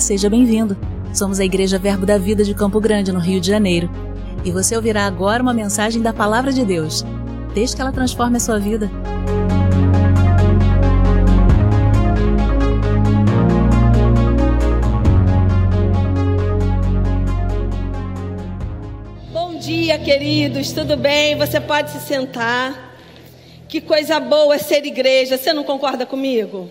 Seja bem-vindo. Somos a Igreja Verbo da Vida de Campo Grande, no Rio de Janeiro. E você ouvirá agora uma mensagem da Palavra de Deus. Desde que ela transforme a sua vida. Bom dia, queridos, tudo bem? Você pode se sentar. Que coisa boa é ser igreja, você não concorda comigo?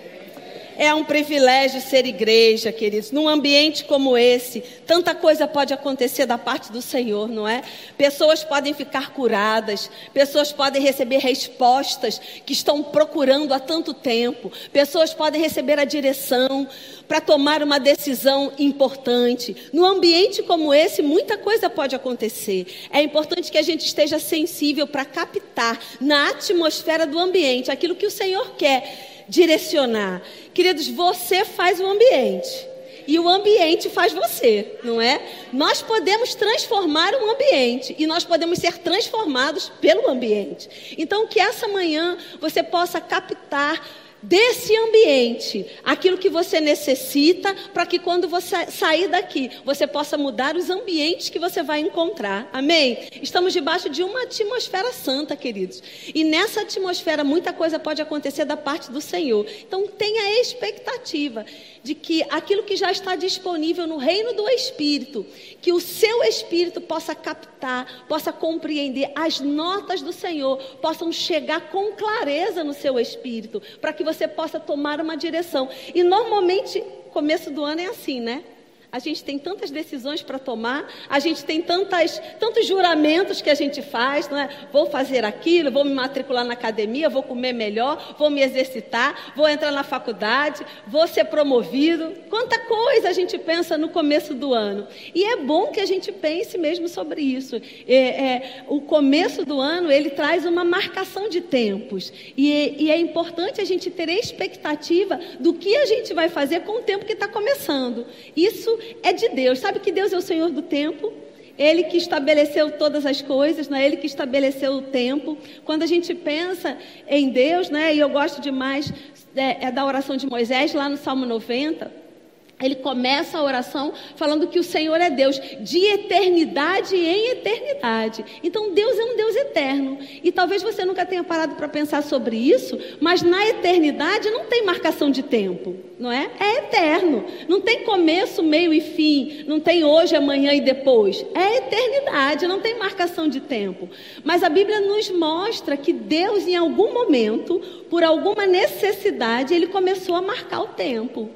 É um privilégio ser igreja, queridos. Num ambiente como esse, tanta coisa pode acontecer da parte do Senhor, não é? Pessoas podem ficar curadas, pessoas podem receber respostas que estão procurando há tanto tempo, pessoas podem receber a direção para tomar uma decisão importante. Num ambiente como esse, muita coisa pode acontecer. É importante que a gente esteja sensível para captar na atmosfera do ambiente aquilo que o Senhor quer direcionar. Queridos, você faz o ambiente. E o ambiente faz você, não é? Nós podemos transformar um ambiente e nós podemos ser transformados pelo ambiente. Então, que essa manhã você possa captar desse ambiente aquilo que você necessita para que quando você sair daqui você possa mudar os ambientes que você vai encontrar. Amém? Estamos debaixo de uma atmosfera santa, queridos. E nessa atmosfera muita coisa pode acontecer da parte do Senhor. Então tenha a expectativa de que aquilo que já está disponível no reino do Espírito, que o seu espírito possa captar, possa compreender as notas do Senhor, possam chegar com clareza no seu espírito, para que você possa tomar uma direção. E normalmente, começo do ano é assim, né? A gente tem tantas decisões para tomar, a gente tem tantas, tantos juramentos que a gente faz, não é? Vou fazer aquilo, vou me matricular na academia, vou comer melhor, vou me exercitar, vou entrar na faculdade, vou ser promovido. Quanta coisa a gente pensa no começo do ano. E é bom que a gente pense mesmo sobre isso. É, é, o começo do ano, ele traz uma marcação de tempos. E, e é importante a gente ter expectativa do que a gente vai fazer com o tempo que está começando. Isso é de Deus. Sabe que Deus é o Senhor do tempo? Ele que estabeleceu todas as coisas, não é Ele que estabeleceu o tempo. Quando a gente pensa em Deus, né? E eu gosto demais é, é da oração de Moisés lá no Salmo 90. Ele começa a oração falando que o Senhor é Deus de eternidade em eternidade. Então Deus é um Deus eterno. E talvez você nunca tenha parado para pensar sobre isso, mas na eternidade não tem marcação de tempo, não é? É eterno. Não tem começo, meio e fim. Não tem hoje, amanhã e depois. É eternidade, não tem marcação de tempo. Mas a Bíblia nos mostra que Deus, em algum momento, por alguma necessidade, ele começou a marcar o tempo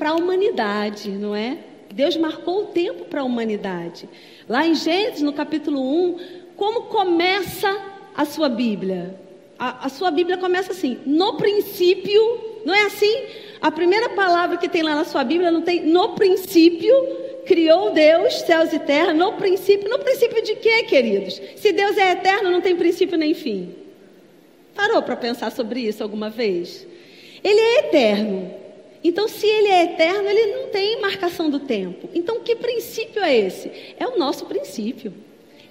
para a humanidade, não é? Deus marcou o tempo para a humanidade. Lá em Gênesis, no capítulo 1, como começa a sua Bíblia? A, a sua Bíblia começa assim: no princípio, não é assim? A primeira palavra que tem lá na sua Bíblia não tem no princípio, criou Deus, céus e terra, no princípio. No princípio de quê, queridos? Se Deus é eterno, não tem princípio nem fim. Parou para pensar sobre isso alguma vez? Ele é eterno. Então, se ele é eterno, ele não tem marcação do tempo. Então, que princípio é esse? É o nosso princípio.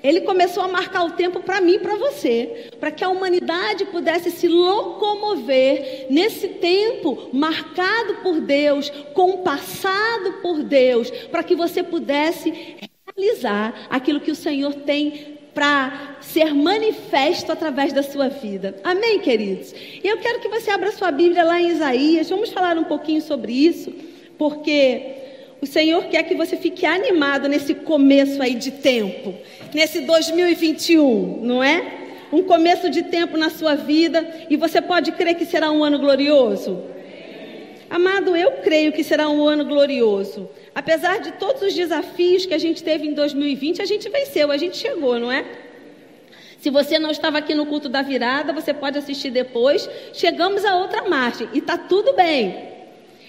Ele começou a marcar o tempo para mim e para você, para que a humanidade pudesse se locomover nesse tempo marcado por Deus, compassado por Deus, para que você pudesse realizar aquilo que o Senhor tem para ser manifesto através da sua vida. Amém, queridos? E eu quero que você abra sua Bíblia lá em Isaías. Vamos falar um pouquinho sobre isso, porque o Senhor quer que você fique animado nesse começo aí de tempo, nesse 2021, não é? Um começo de tempo na sua vida e você pode crer que será um ano glorioso? Amado, eu creio que será um ano glorioso. Apesar de todos os desafios que a gente teve em 2020, a gente venceu, a gente chegou, não é? Se você não estava aqui no culto da virada, você pode assistir depois. Chegamos a outra margem e está tudo bem.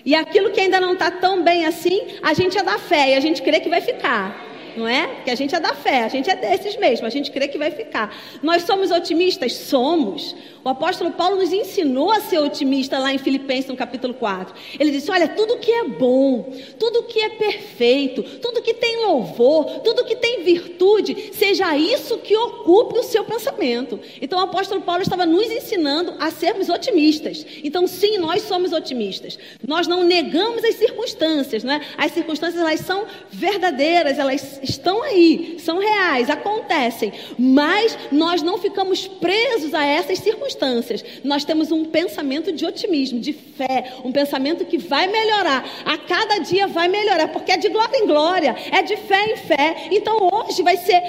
E aquilo que ainda não está tão bem assim, a gente é da fé e a gente crê que vai ficar não é? Porque a gente é da fé, a gente é desses mesmo, a gente crê que vai ficar. Nós somos otimistas? Somos. O apóstolo Paulo nos ensinou a ser otimista lá em Filipenses, no capítulo 4. Ele disse: Olha, tudo que é bom, tudo que é perfeito, tudo que tem louvor, tudo que tem virtude, seja isso que ocupe o seu pensamento. Então o apóstolo Paulo estava nos ensinando a sermos otimistas. Então, sim, nós somos otimistas. Nós não negamos as circunstâncias, né? As circunstâncias elas são verdadeiras, elas estão aí, são reais, acontecem. Mas nós não ficamos presos a essas circunstâncias. Nós temos um pensamento de otimismo, de fé, um pensamento que vai melhorar. A cada dia vai melhorar, porque é de glória em glória, é de fé em fé. Então hoje vai ser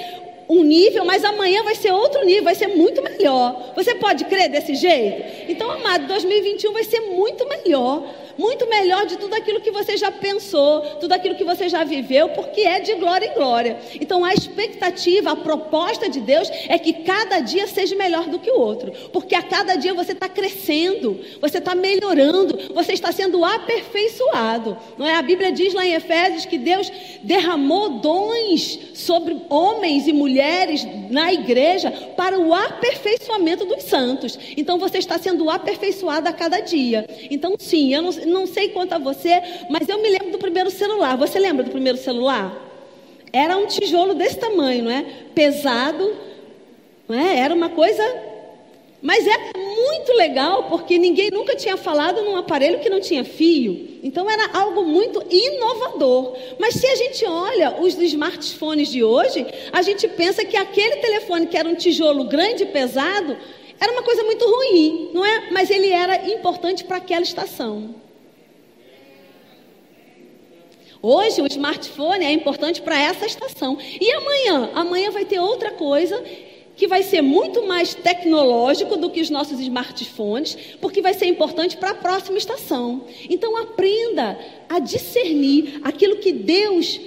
um nível, mas amanhã vai ser outro nível, vai ser muito melhor. Você pode crer desse jeito? Então, amado, 2021 vai ser muito melhor muito melhor de tudo aquilo que você já pensou, tudo aquilo que você já viveu, porque é de glória em glória. Então a expectativa, a proposta de Deus é que cada dia seja melhor do que o outro, porque a cada dia você está crescendo, você está melhorando, você está sendo aperfeiçoado. Não é? A Bíblia diz lá em Efésios que Deus derramou dons sobre homens e mulheres na igreja para o aperfeiçoamento dos santos. Então você está sendo aperfeiçoado a cada dia. Então sim, eu não, não sei quanto a você, mas eu me lembro do primeiro celular. Você lembra do primeiro celular? Era um tijolo desse tamanho, não é? Pesado, não é? Era uma coisa. Mas é muito legal porque ninguém nunca tinha falado num aparelho que não tinha fio. Então era algo muito inovador. Mas se a gente olha os smartphones de hoje, a gente pensa que aquele telefone que era um tijolo grande e pesado era uma coisa muito ruim, não é? Mas ele era importante para aquela estação. Hoje o smartphone é importante para essa estação. E amanhã? Amanhã vai ter outra coisa que vai ser muito mais tecnológico do que os nossos smartphones, porque vai ser importante para a próxima estação. Então aprenda a discernir aquilo que Deus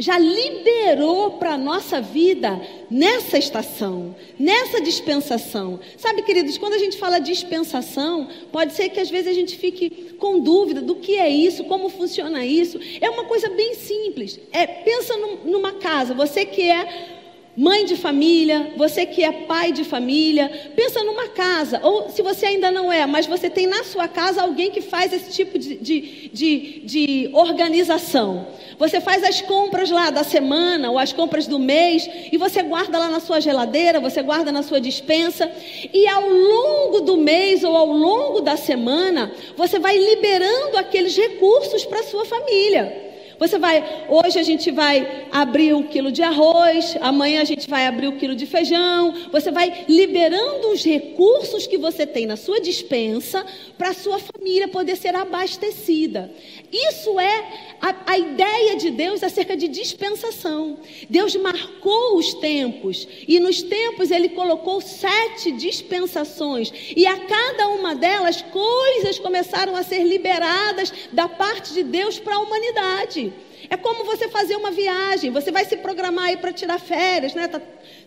já liberou para a nossa vida nessa estação, nessa dispensação. Sabe, queridos, quando a gente fala dispensação, pode ser que às vezes a gente fique com dúvida do que é isso, como funciona isso. É uma coisa bem simples. É, pensa num, numa casa, você que é mãe de família, você que é pai de família, pensa numa casa, ou se você ainda não é, mas você tem na sua casa alguém que faz esse tipo de, de, de, de organização. Você faz as compras lá da semana ou as compras do mês e você guarda lá na sua geladeira, você guarda na sua dispensa e ao longo do mês ou ao longo da semana você vai liberando aqueles recursos para sua família. Você vai, hoje a gente vai abrir um quilo de arroz, amanhã a gente vai abrir um quilo de feijão. Você vai liberando os recursos que você tem na sua dispensa para a sua família poder ser abastecida. Isso é a, a ideia de Deus acerca de dispensação. Deus marcou os tempos e nos tempos ele colocou sete dispensações e a cada uma delas coisas começaram a ser liberadas da parte de Deus para a humanidade. É como você fazer uma viagem, você vai se programar aí para tirar férias, né? Tá,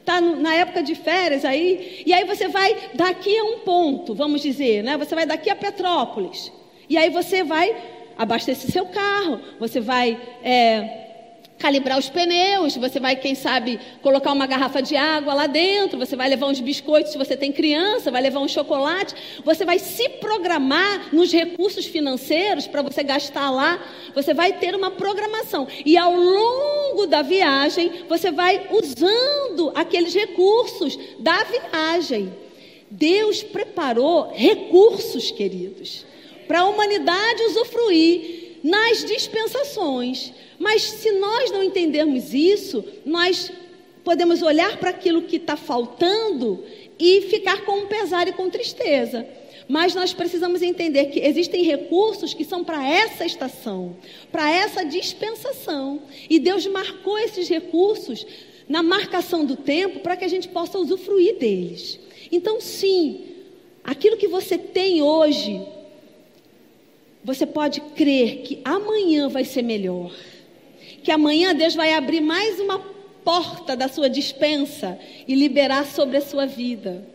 tá na época de férias aí, e aí você vai daqui a um ponto, vamos dizer, né? Você vai daqui a Petrópolis. E aí você vai abastecer seu carro, você vai é, calibrar os pneus, você vai, quem sabe, colocar uma garrafa de água lá dentro, você vai levar uns biscoitos se você tem criança, vai levar um chocolate, você vai se programar nos recursos financeiros para você gastar lá, você vai ter uma programação. E ao longo da viagem, você vai usando aqueles recursos da viagem. Deus preparou recursos, queridos para a humanidade usufruir nas dispensações. Mas se nós não entendermos isso, nós podemos olhar para aquilo que está faltando e ficar com pesar e com tristeza. Mas nós precisamos entender que existem recursos que são para essa estação, para essa dispensação. E Deus marcou esses recursos na marcação do tempo para que a gente possa usufruir deles. Então, sim, aquilo que você tem hoje, você pode crer que amanhã vai ser melhor. Que amanhã Deus vai abrir mais uma porta da sua dispensa e liberar sobre a sua vida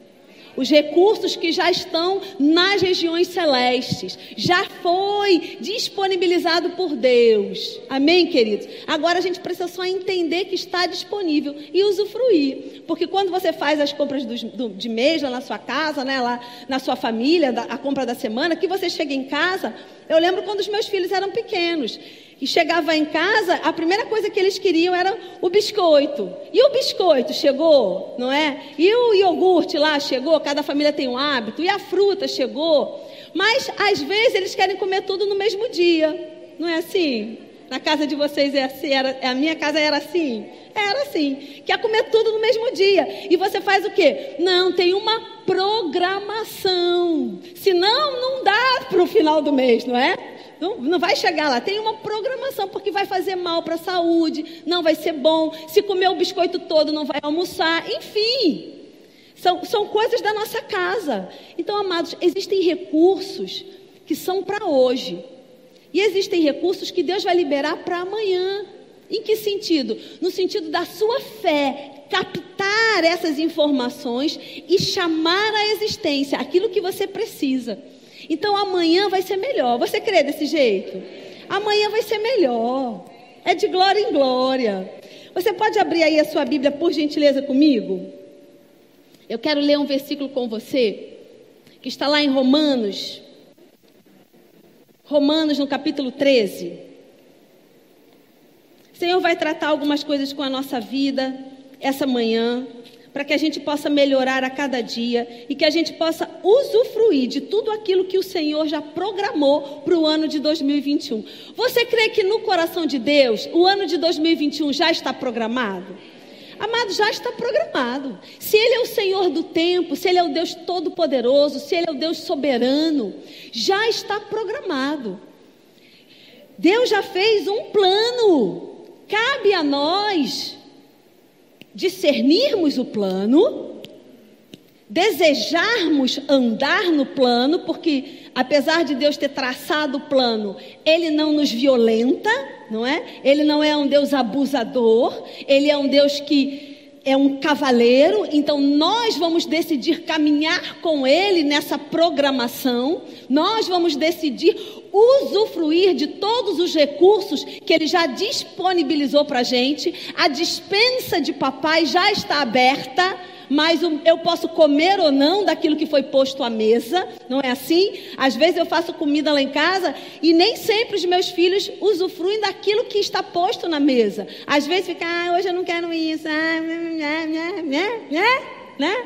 os recursos que já estão nas regiões celestes. Já foi disponibilizado por Deus. Amém, queridos? Agora a gente precisa só entender que está disponível e usufruir. Porque quando você faz as compras do, do, de mês lá na sua casa, né, lá na sua família, da, a compra da semana, que você chega em casa. Eu lembro quando os meus filhos eram pequenos. E chegava em casa, a primeira coisa que eles queriam era o biscoito. E o biscoito chegou, não é? E o iogurte lá chegou, cada família tem um hábito. E a fruta chegou. Mas às vezes eles querem comer tudo no mesmo dia. Não é assim? Na casa de vocês é assim, era, a minha casa era assim. Era assim. Quer comer tudo no mesmo dia. E você faz o quê? Não, tem uma programação. Senão, não dá para o final do mês, não é? Não, não vai chegar lá. Tem uma programação, porque vai fazer mal para a saúde, não vai ser bom. Se comer o biscoito todo, não vai almoçar. Enfim. São, são coisas da nossa casa. Então, amados, existem recursos que são para hoje. E existem recursos que Deus vai liberar para amanhã. Em que sentido? No sentido da sua fé, captar essas informações e chamar à existência aquilo que você precisa. Então amanhã vai ser melhor. Você crê desse jeito? Amanhã vai ser melhor. É de glória em glória. Você pode abrir aí a sua Bíblia, por gentileza, comigo? Eu quero ler um versículo com você, que está lá em Romanos. Romanos, no capítulo 13. O Senhor vai tratar algumas coisas com a nossa vida essa manhã, para que a gente possa melhorar a cada dia e que a gente possa usufruir de tudo aquilo que o Senhor já programou para o ano de 2021. Você crê que no coração de Deus o ano de 2021 já está programado? Amado, já está programado. Se Ele é o Senhor do tempo, se Ele é o Deus todo-poderoso, se Ele é o Deus soberano, já está programado. Deus já fez um plano. Cabe a nós discernirmos o plano, desejarmos andar no plano, porque apesar de Deus ter traçado o plano, Ele não nos violenta, não é? Ele não é um Deus abusador, Ele é um Deus que é um cavaleiro, então nós vamos decidir caminhar com ele nessa programação, nós vamos decidir usufruir de todos os recursos que ele já disponibilizou para a gente, a dispensa de papai já está aberta mas eu posso comer ou não daquilo que foi posto à mesa, não é assim? Às vezes eu faço comida lá em casa e nem sempre os meus filhos usufruem daquilo que está posto na mesa. Às vezes fica, ah, hoje eu não quero isso, ah, né, né, né, né?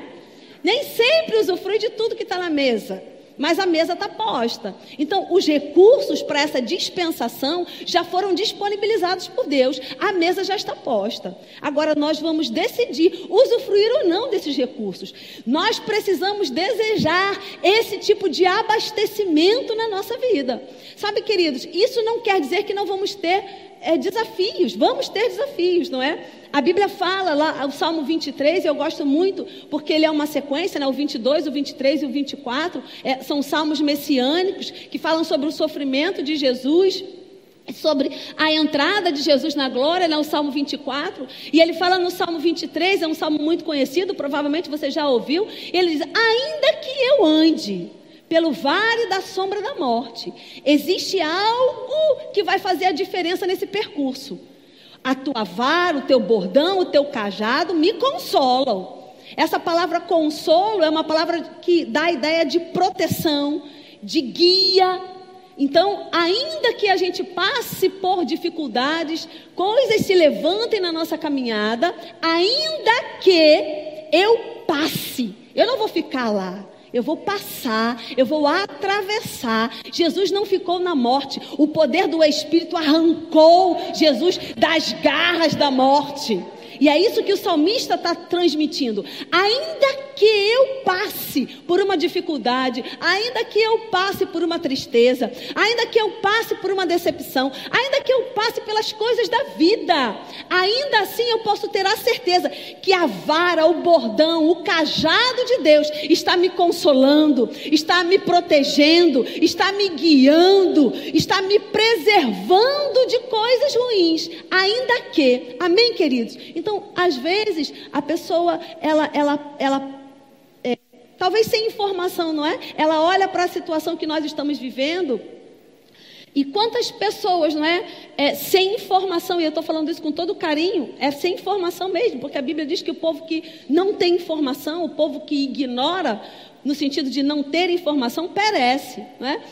Nem sempre usufrui de tudo que está na mesa mas a mesa está posta. Então, os recursos para essa dispensação já foram disponibilizados por Deus. A mesa já está posta. Agora nós vamos decidir usufruir ou não desses recursos. Nós precisamos desejar esse tipo de abastecimento na nossa vida. Sabe, queridos, isso não quer dizer que não vamos ter é, desafios. Vamos ter desafios, não é? A Bíblia fala lá, o Salmo 23, eu gosto muito, porque ele é uma sequência, né? o 22, o 23 e o 24, é, são salmos messiânicos que falam sobre o sofrimento de Jesus sobre a entrada de Jesus na glória, né, o Salmo 24, e ele fala no Salmo 23, é um salmo muito conhecido, provavelmente você já ouviu, ele diz: Ainda que eu ande pelo vale da sombra da morte, existe algo que vai fazer a diferença nesse percurso. A tua vara, o teu bordão, o teu cajado me consolam. Essa palavra consolo é uma palavra que dá a ideia de proteção, de guia. Então, ainda que a gente passe por dificuldades, coisas se levantem na nossa caminhada, ainda que eu passe, eu não vou ficar lá. Eu vou passar, eu vou atravessar. Jesus não ficou na morte. O poder do Espírito arrancou Jesus das garras da morte. E é isso que o salmista está transmitindo. Ainda que eu passe por uma dificuldade, ainda que eu passe por uma tristeza, ainda que eu passe por uma decepção, ainda que eu passe pelas coisas da vida, ainda assim eu posso ter a certeza que a vara, o bordão, o cajado de Deus está me consolando, está me protegendo, está me guiando, está me preservando de coisas ruins, ainda que. Amém, queridos? Então, então, às vezes, a pessoa, ela, ela, ela é, talvez sem informação, não é? Ela olha para a situação que nós estamos vivendo. E quantas pessoas, não é, é sem informação, e eu estou falando isso com todo carinho, é sem informação mesmo, porque a Bíblia diz que o povo que não tem informação, o povo que ignora, no sentido de não ter informação, perece, não é?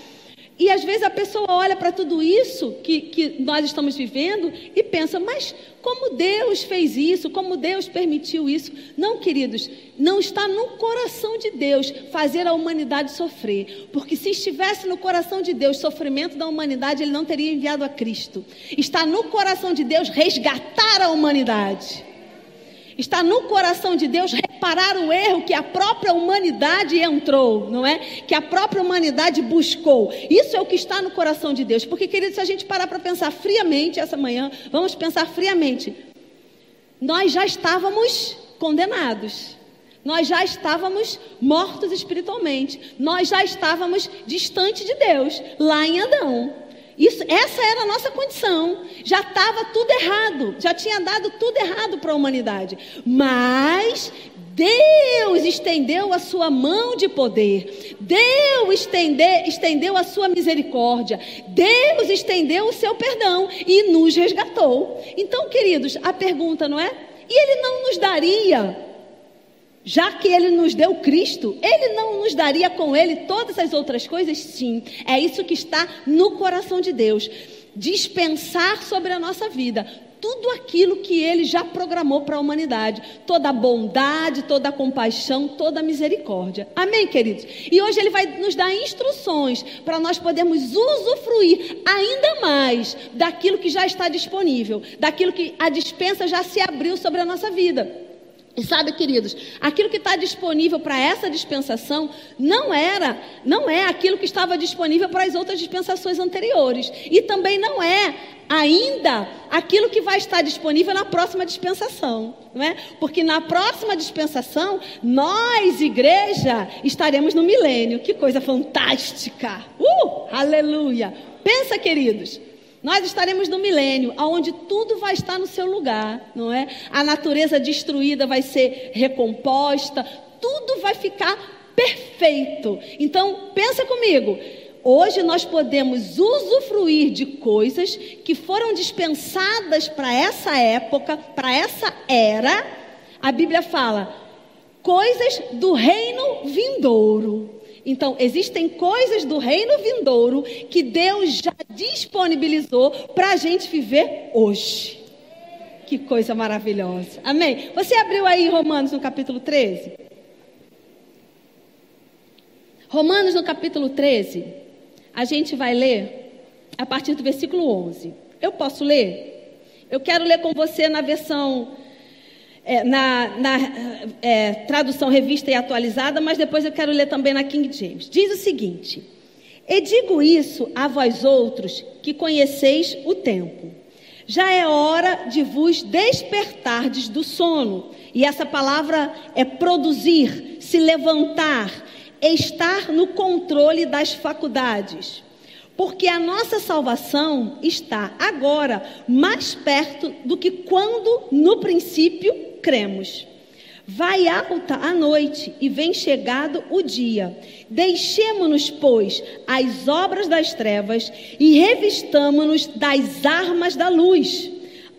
E às vezes a pessoa olha para tudo isso que, que nós estamos vivendo e pensa, mas como Deus fez isso? Como Deus permitiu isso? Não, queridos, não está no coração de Deus fazer a humanidade sofrer. Porque se estivesse no coração de Deus sofrimento da humanidade, Ele não teria enviado a Cristo. Está no coração de Deus resgatar a humanidade. Está no coração de Deus reparar o erro que a própria humanidade entrou, não é? Que a própria humanidade buscou. Isso é o que está no coração de Deus. Porque, querido, se a gente parar para pensar friamente essa manhã, vamos pensar friamente. Nós já estávamos condenados. Nós já estávamos mortos espiritualmente. Nós já estávamos distante de Deus, lá em Adão. Isso, essa era a nossa condição. Já estava tudo errado, já tinha dado tudo errado para a humanidade. Mas Deus estendeu a sua mão de poder. Deus estende, estendeu a sua misericórdia. Deus estendeu o seu perdão e nos resgatou. Então, queridos, a pergunta não é? E ele não nos daria já que ele nos deu Cristo, ele não nos daria com ele todas as outras coisas? Sim, é isso que está no coração de Deus. Dispensar sobre a nossa vida tudo aquilo que ele já programou para a humanidade, toda bondade, toda compaixão, toda misericórdia. Amém, queridos? E hoje ele vai nos dar instruções para nós podermos usufruir ainda mais daquilo que já está disponível, daquilo que a dispensa já se abriu sobre a nossa vida. E sabe, queridos, aquilo que está disponível para essa dispensação não era, não é aquilo que estava disponível para as outras dispensações anteriores. E também não é ainda aquilo que vai estar disponível na próxima dispensação, não é? Porque na próxima dispensação, nós, igreja, estaremos no milênio. Que coisa fantástica! Uh! Aleluia! Pensa, queridos, nós estaremos no milênio, onde tudo vai estar no seu lugar, não é? A natureza destruída vai ser recomposta, tudo vai ficar perfeito. Então, pensa comigo. Hoje nós podemos usufruir de coisas que foram dispensadas para essa época, para essa era. A Bíblia fala coisas do reino vindouro. Então, existem coisas do reino vindouro que Deus já disponibilizou para a gente viver hoje. Que coisa maravilhosa. Amém? Você abriu aí Romanos no capítulo 13? Romanos no capítulo 13, a gente vai ler a partir do versículo 11. Eu posso ler? Eu quero ler com você na versão é, na, na é, tradução revista e atualizada, mas depois eu quero ler também na King James. Diz o seguinte: E digo isso a vós outros que conheceis o tempo. Já é hora de vos despertardes do sono. E essa palavra é produzir, se levantar, estar no controle das faculdades. Porque a nossa salvação está agora mais perto do que quando no princípio cremos. Vai alta a noite e vem chegado o dia. Deixemo-nos, pois, as obras das trevas e revistamo-nos das armas da luz.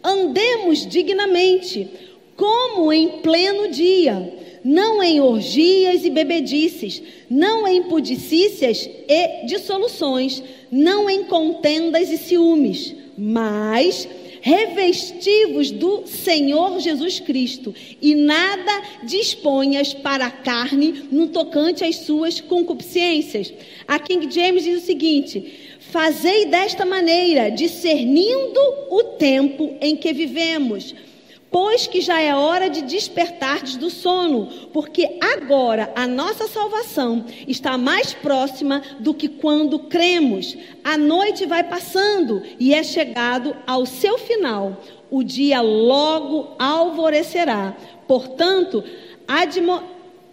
Andemos dignamente, como em pleno dia, não em orgias e bebedices, não em pudicícias e dissoluções, não em contendas e ciúmes, mas revestivos do Senhor Jesus Cristo, e nada disponhas para a carne no tocante às suas concupiscências. A King James diz o seguinte: Fazei desta maneira, discernindo o tempo em que vivemos Pois que já é hora de despertardes do sono, porque agora a nossa salvação está mais próxima do que quando cremos. A noite vai passando e é chegado ao seu final. O dia logo alvorecerá. Portanto,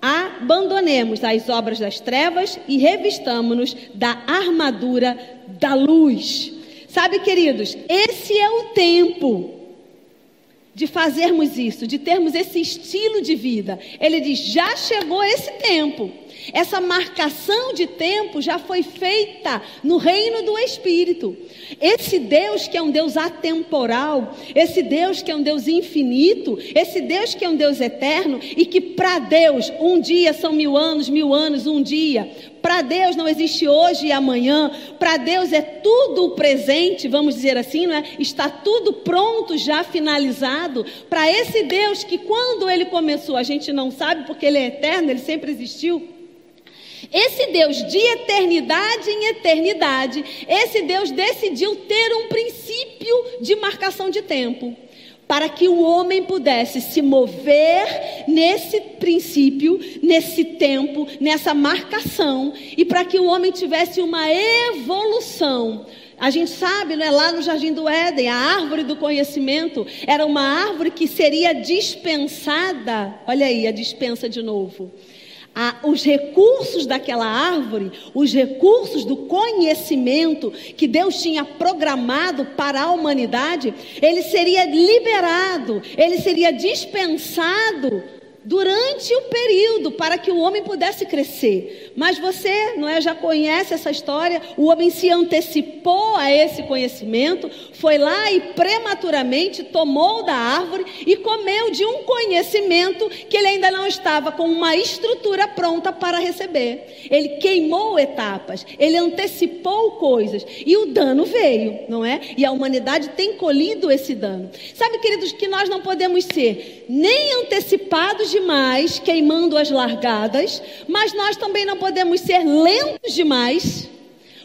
abandonemos as obras das trevas e revistamo-nos da armadura da luz. Sabe, queridos, esse é o tempo de fazermos isso, de termos esse estilo de vida. Ele diz: já chegou esse tempo. Essa marcação de tempo já foi feita no reino do Espírito. Esse Deus que é um Deus atemporal, esse Deus que é um Deus infinito, esse Deus que é um Deus eterno e que para Deus um dia são mil anos, mil anos, um dia. Para Deus não existe hoje e amanhã. Para Deus é tudo o presente, vamos dizer assim, não é? Está tudo pronto, já finalizado. Para esse Deus que quando ele começou, a gente não sabe porque ele é eterno, ele sempre existiu. Esse Deus de eternidade em eternidade, esse Deus decidiu ter um princípio de marcação de tempo para que o homem pudesse se mover nesse princípio, nesse tempo, nessa marcação, e para que o homem tivesse uma evolução. A gente sabe, não é lá no Jardim do Éden, a árvore do conhecimento era uma árvore que seria dispensada. Olha aí, a dispensa de novo a, os recursos daquela árvore, os recursos do conhecimento que Deus tinha programado para a humanidade, ele seria liberado, ele seria dispensado durante o período para que o homem pudesse crescer. Mas você, não é, já conhece essa história? O homem se antecipou a esse conhecimento, foi lá e prematuramente tomou da árvore e comeu de um conhecimento que ele ainda não estava com uma estrutura pronta para receber. Ele queimou etapas, ele antecipou coisas e o dano veio, não é? E a humanidade tem colhido esse dano. Sabe, queridos, que nós não podemos ser nem antecipados demais, queimando as largadas, mas nós também não podemos ser lentos demais.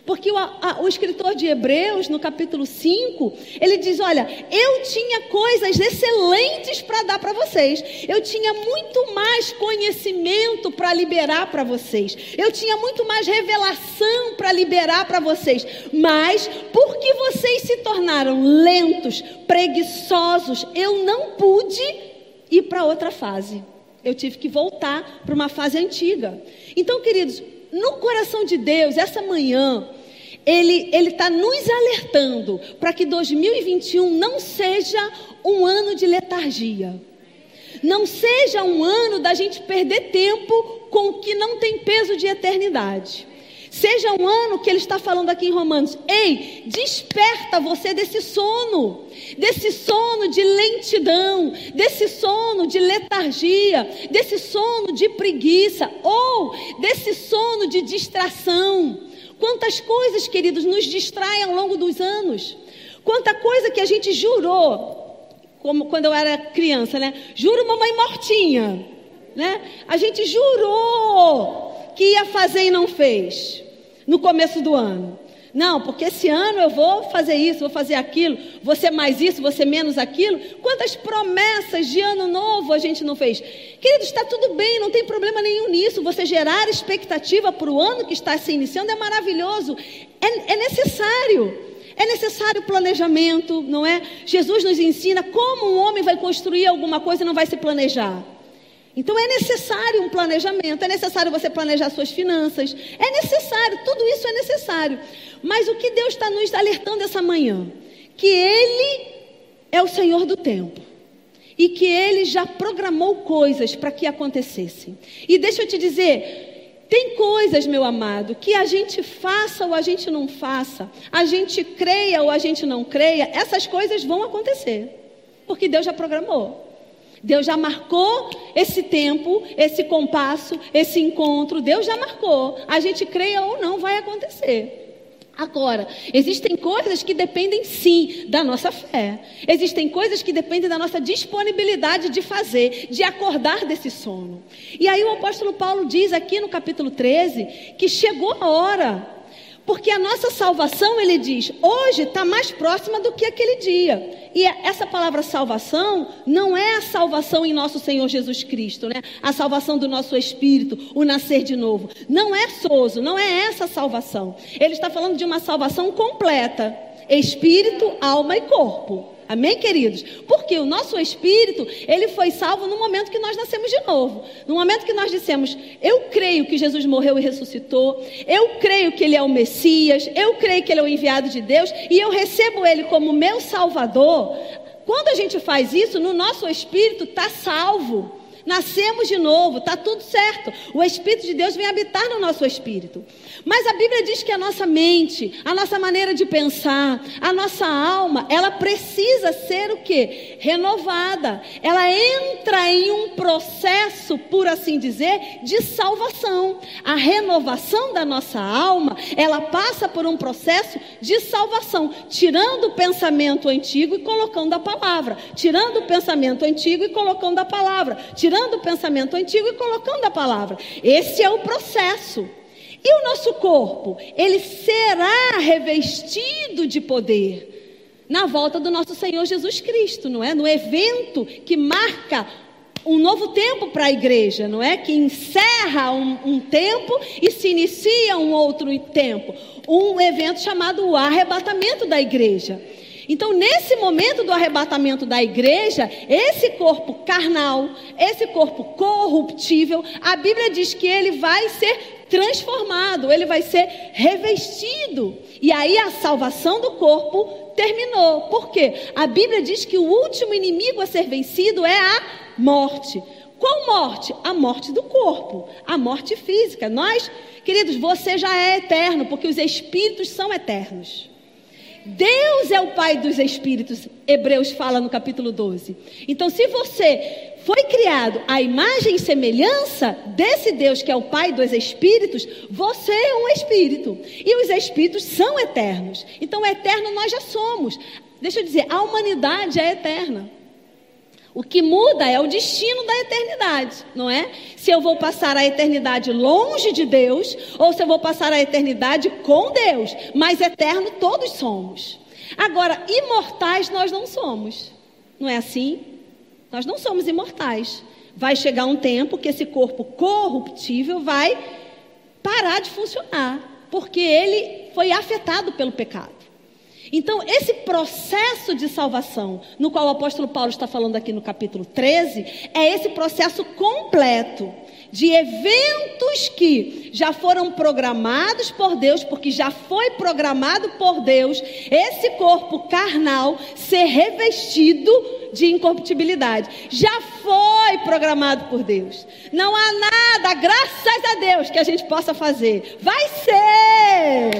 Porque o, a, o, escritor de Hebreus, no capítulo 5, ele diz: Olha, eu tinha coisas excelentes para dar para vocês, eu tinha muito mais conhecimento para liberar para vocês, eu tinha muito mais revelação para liberar para vocês, mas porque vocês se tornaram lentos, preguiçosos, eu não pude ir para outra fase. Eu tive que voltar para uma fase antiga. Então, queridos, no coração de Deus, essa manhã, Ele está nos alertando para que 2021 não seja um ano de letargia. Não seja um ano da gente perder tempo com o que não tem peso de eternidade. Seja um ano que ele está falando aqui em Romanos. Ei, desperta você desse sono, desse sono de lentidão, desse sono de letargia, desse sono de preguiça ou desse sono de distração. Quantas coisas, queridos, nos distraem ao longo dos anos. Quanta coisa que a gente jurou, como quando eu era criança, né? Juro mamãe mortinha, né? A gente jurou que ia fazer e não fez no começo do ano. Não, porque esse ano eu vou fazer isso, vou fazer aquilo, ser mais isso, ser menos aquilo. Quantas promessas de ano novo a gente não fez? Querido, está tudo bem, não tem problema nenhum nisso. Você gerar expectativa para o ano que está se iniciando é maravilhoso, é, é necessário. É necessário planejamento, não é? Jesus nos ensina como um homem vai construir alguma coisa e não vai se planejar. Então é necessário um planejamento, é necessário você planejar suas finanças, é necessário, tudo isso é necessário. Mas o que Deus está nos alertando essa manhã? Que Ele é o Senhor do tempo e que Ele já programou coisas para que acontecessem. E deixa eu te dizer, tem coisas, meu amado, que a gente faça ou a gente não faça, a gente creia ou a gente não creia, essas coisas vão acontecer, porque Deus já programou. Deus já marcou esse tempo, esse compasso, esse encontro. Deus já marcou. A gente creia ou não, vai acontecer. Agora, existem coisas que dependem sim da nossa fé. Existem coisas que dependem da nossa disponibilidade de fazer, de acordar desse sono. E aí o apóstolo Paulo diz aqui no capítulo 13 que chegou a hora porque a nossa salvação, ele diz, hoje está mais próxima do que aquele dia. E essa palavra salvação não é a salvação em nosso Senhor Jesus Cristo, né? A salvação do nosso espírito, o nascer de novo. Não é soso, não é essa salvação. Ele está falando de uma salvação completa: espírito, alma e corpo. Amém, queridos? Porque o nosso espírito, ele foi salvo no momento que nós nascemos de novo. No momento que nós dissemos, eu creio que Jesus morreu e ressuscitou, eu creio que ele é o Messias, eu creio que ele é o enviado de Deus e eu recebo ele como meu salvador. Quando a gente faz isso, no nosso espírito está salvo. nascemos de novo, está tudo certo. O Espírito de Deus vem habitar no nosso espírito. Mas a Bíblia diz que a nossa mente, a nossa maneira de pensar, a nossa alma, ela precisa ser o que? Renovada. Ela entra em um processo, por assim dizer, de salvação. A renovação da nossa alma, ela passa por um processo de salvação, tirando o pensamento antigo e colocando a palavra, tirando o pensamento antigo e colocando a palavra, tirando o pensamento antigo e colocando a palavra. Esse é o processo. E o nosso corpo? Ele será revestido de poder na volta do nosso Senhor Jesus Cristo, não é? No evento que marca um novo tempo para a igreja, não é? Que encerra um, um, tempo e se inicia um outro tempo. Um evento chamado o arrebatamento da igreja. Então, nesse momento do arrebatamento da igreja, esse corpo carnal, esse corpo corruptível, a Bíblia diz que ele vai ser transformado, ele vai ser revestido. E aí a salvação do corpo terminou. Por quê? A Bíblia diz que o último inimigo a ser vencido é a morte. Qual morte? A morte do corpo, a morte física. Nós, queridos, você já é eterno, porque os espíritos são eternos. Deus é o Pai dos Espíritos, Hebreus fala no capítulo 12. Então, se você foi criado à imagem e semelhança desse Deus que é o Pai dos Espíritos, você é um espírito. E os espíritos são eternos. Então, eterno nós já somos. Deixa eu dizer, a humanidade é eterna. O que muda é o destino da eternidade, não é? Se eu vou passar a eternidade longe de Deus ou se eu vou passar a eternidade com Deus. Mas eterno todos somos. Agora, imortais nós não somos. Não é assim? Nós não somos imortais. Vai chegar um tempo que esse corpo corruptível vai parar de funcionar, porque ele foi afetado pelo pecado. Então, esse processo de salvação, no qual o apóstolo Paulo está falando aqui no capítulo 13, é esse processo completo de eventos que já foram programados por Deus, porque já foi programado por Deus, esse corpo carnal ser revestido de incorruptibilidade. Já foi programado por Deus. Não há nada, graças a Deus, que a gente possa fazer. Vai ser.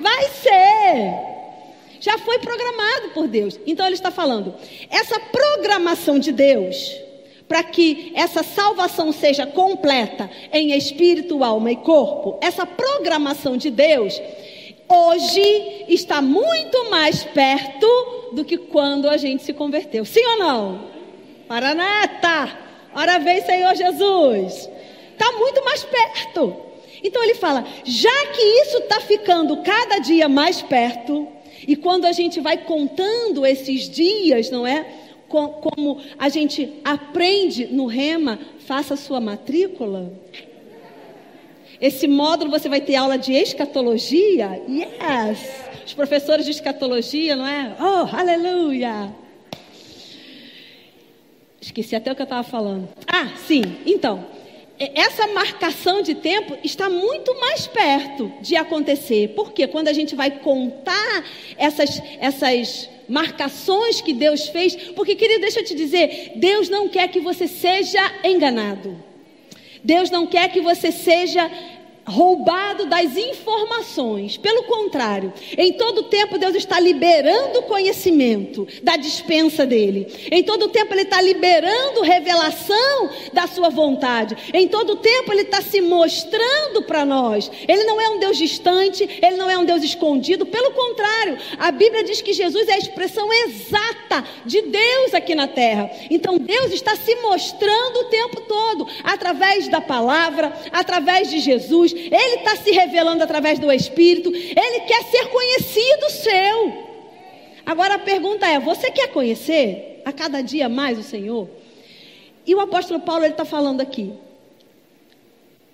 Vai ser. Já foi programado por Deus. Então ele está falando, essa programação de Deus, para que essa salvação seja completa em espírito, alma e corpo, essa programação de Deus, hoje está muito mais perto do que quando a gente se converteu. Sim ou não? Paranata! Ora vem, Senhor Jesus! Está muito mais perto. Então ele fala: já que isso está ficando cada dia mais perto, e quando a gente vai contando esses dias, não é? Como a gente aprende no Rema, faça sua matrícula. Esse módulo você vai ter aula de escatologia? Yes! Os professores de escatologia, não é? Oh, aleluia! Esqueci até o que eu estava falando. Ah, sim, então essa marcação de tempo está muito mais perto de acontecer. Porque quando a gente vai contar essas, essas marcações que Deus fez, porque querido, deixa eu te dizer, Deus não quer que você seja enganado. Deus não quer que você seja roubado das informações. Pelo contrário, em todo tempo Deus está liberando conhecimento da dispensa dele. Em todo tempo Ele está liberando revelação da sua vontade. Em todo tempo Ele está se mostrando para nós. Ele não é um Deus distante, Ele não é um Deus escondido. Pelo contrário, a Bíblia diz que Jesus é a expressão exata de Deus aqui na terra. Então Deus está se mostrando o tempo todo, através da palavra, através de Jesus. Ele está se revelando através do Espírito, ele quer ser conhecido seu. Agora a pergunta é: você quer conhecer a cada dia mais o Senhor? E o apóstolo Paulo está falando aqui.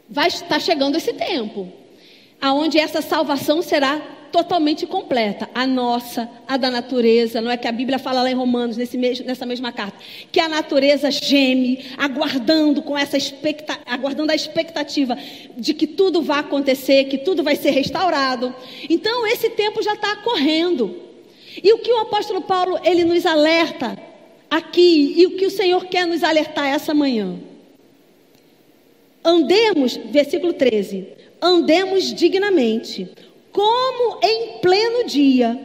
Vai estar chegando esse tempo, aonde essa salvação será totalmente completa. A nossa, a da natureza. Não é que a Bíblia fala lá em Romanos, nesse mesmo, nessa mesma carta, que a natureza geme, aguardando com essa expecta, aguardando a expectativa de que tudo vai acontecer, que tudo vai ser restaurado. Então esse tempo já está correndo. E o que o apóstolo Paulo ele nos alerta aqui e o que o Senhor quer nos alertar essa manhã. Andemos, versículo 13, andemos dignamente, como em pleno dia,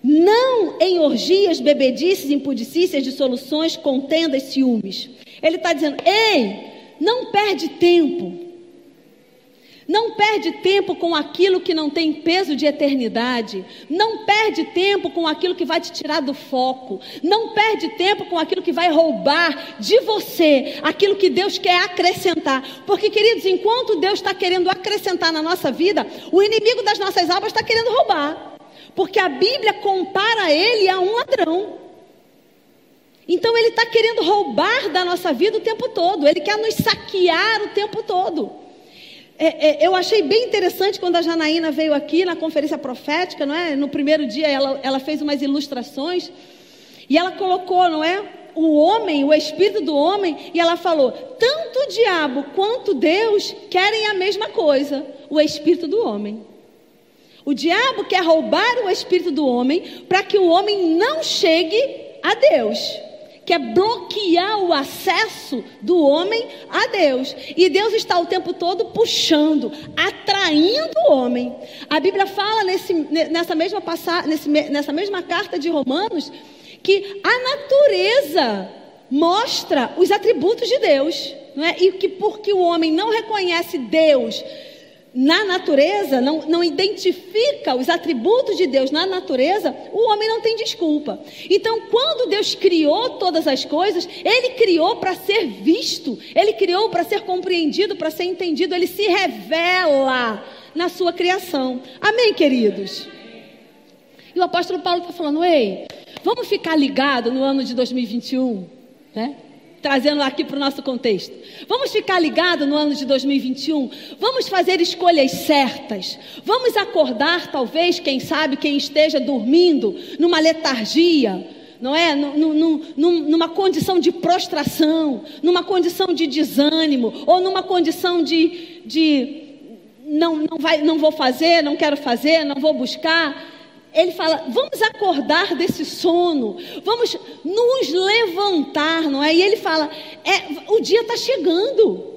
não em orgias, bebedices, impudicícias, dissoluções, contendas, ciúmes. Ele está dizendo: ei, não perde tempo. Não perde tempo com aquilo que não tem peso de eternidade. Não perde tempo com aquilo que vai te tirar do foco. Não perde tempo com aquilo que vai roubar de você aquilo que Deus quer acrescentar. Porque, queridos, enquanto Deus está querendo acrescentar na nossa vida, o inimigo das nossas almas está querendo roubar. Porque a Bíblia compara ele a um ladrão. Então ele está querendo roubar da nossa vida o tempo todo. Ele quer nos saquear o tempo todo. É, é, eu achei bem interessante quando a Janaína veio aqui na conferência profética, não é? No primeiro dia ela, ela fez umas ilustrações e ela colocou, não é? O homem, o espírito do homem, e ela falou: tanto o diabo quanto Deus querem a mesma coisa, o espírito do homem. O diabo quer roubar o espírito do homem para que o homem não chegue a Deus quer bloquear o acesso do homem a Deus. E Deus está o tempo todo puxando, atraindo o homem. A Bíblia fala nesse, nessa, mesma passagem, nesse, nessa mesma carta de Romanos que a natureza mostra os atributos de Deus. Não é? E que porque o homem não reconhece Deus na natureza, não, não identifica os atributos de Deus na natureza, o homem não tem desculpa. Então, quando Deus criou todas as coisas, Ele criou para ser visto, Ele criou para ser compreendido, para ser entendido, Ele se revela na sua criação. Amém, queridos? E o apóstolo Paulo está falando, ei, vamos ficar ligado no ano de 2021, né? Trazendo aqui para o nosso contexto. Vamos ficar ligados no ano de 2021? Vamos fazer escolhas certas. Vamos acordar, talvez, quem sabe, quem esteja dormindo numa letargia, não é? numa condição de prostração, numa condição de desânimo, ou numa condição de, de não, não, vai, não vou fazer, não quero fazer, não vou buscar ele fala: vamos acordar desse sono, vamos nos levantar, não é? E ele fala: é, o dia está chegando.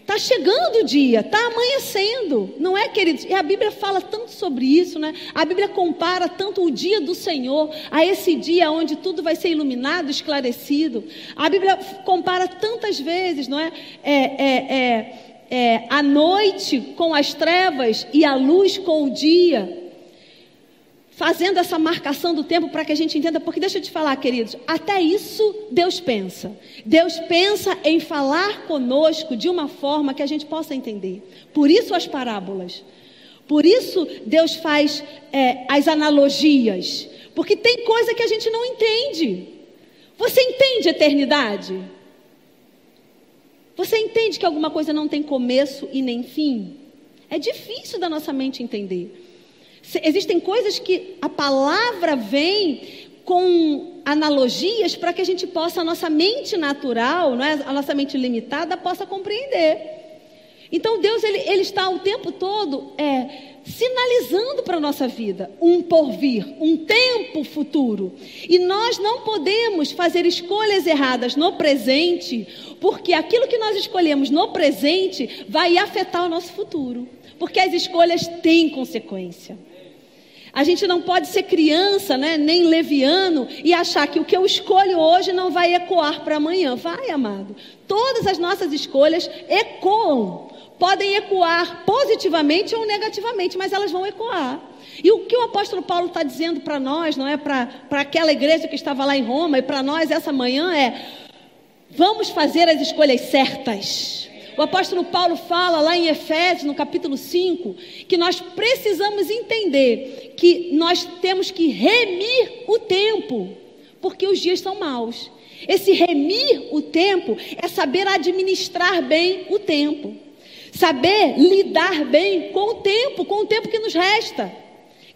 Está chegando o dia, está amanhecendo, não é, queridos? E a Bíblia fala tanto sobre isso, né? A Bíblia compara tanto o dia do Senhor a esse dia onde tudo vai ser iluminado, esclarecido. A Bíblia compara tantas vezes, não é? é, é, é, é a noite com as trevas e a luz com o dia fazendo essa marcação do tempo para que a gente entenda, porque deixa eu te falar, queridos, até isso Deus pensa. Deus pensa em falar conosco de uma forma que a gente possa entender. Por isso as parábolas. Por isso Deus faz é, as analogias. Porque tem coisa que a gente não entende. Você entende eternidade? Você entende que alguma coisa não tem começo e nem fim? É difícil da nossa mente entender. Existem coisas que a palavra vem com analogias para que a gente possa, a nossa mente natural, não é? a nossa mente limitada, possa compreender. Então Deus ele, ele está o tempo todo é, sinalizando para a nossa vida um porvir, um tempo futuro. E nós não podemos fazer escolhas erradas no presente, porque aquilo que nós escolhemos no presente vai afetar o nosso futuro. Porque as escolhas têm consequência. A gente não pode ser criança, né, nem leviano, e achar que o que eu escolho hoje não vai ecoar para amanhã. Vai, amado. Todas as nossas escolhas ecoam. Podem ecoar positivamente ou negativamente, mas elas vão ecoar. E o que o apóstolo Paulo está dizendo para nós, não é para aquela igreja que estava lá em Roma e para nós essa manhã é: vamos fazer as escolhas certas. O apóstolo Paulo fala lá em Efésios, no capítulo 5, que nós precisamos entender que nós temos que remir o tempo, porque os dias são maus. Esse remir o tempo é saber administrar bem o tempo, saber lidar bem com o tempo, com o tempo que nos resta.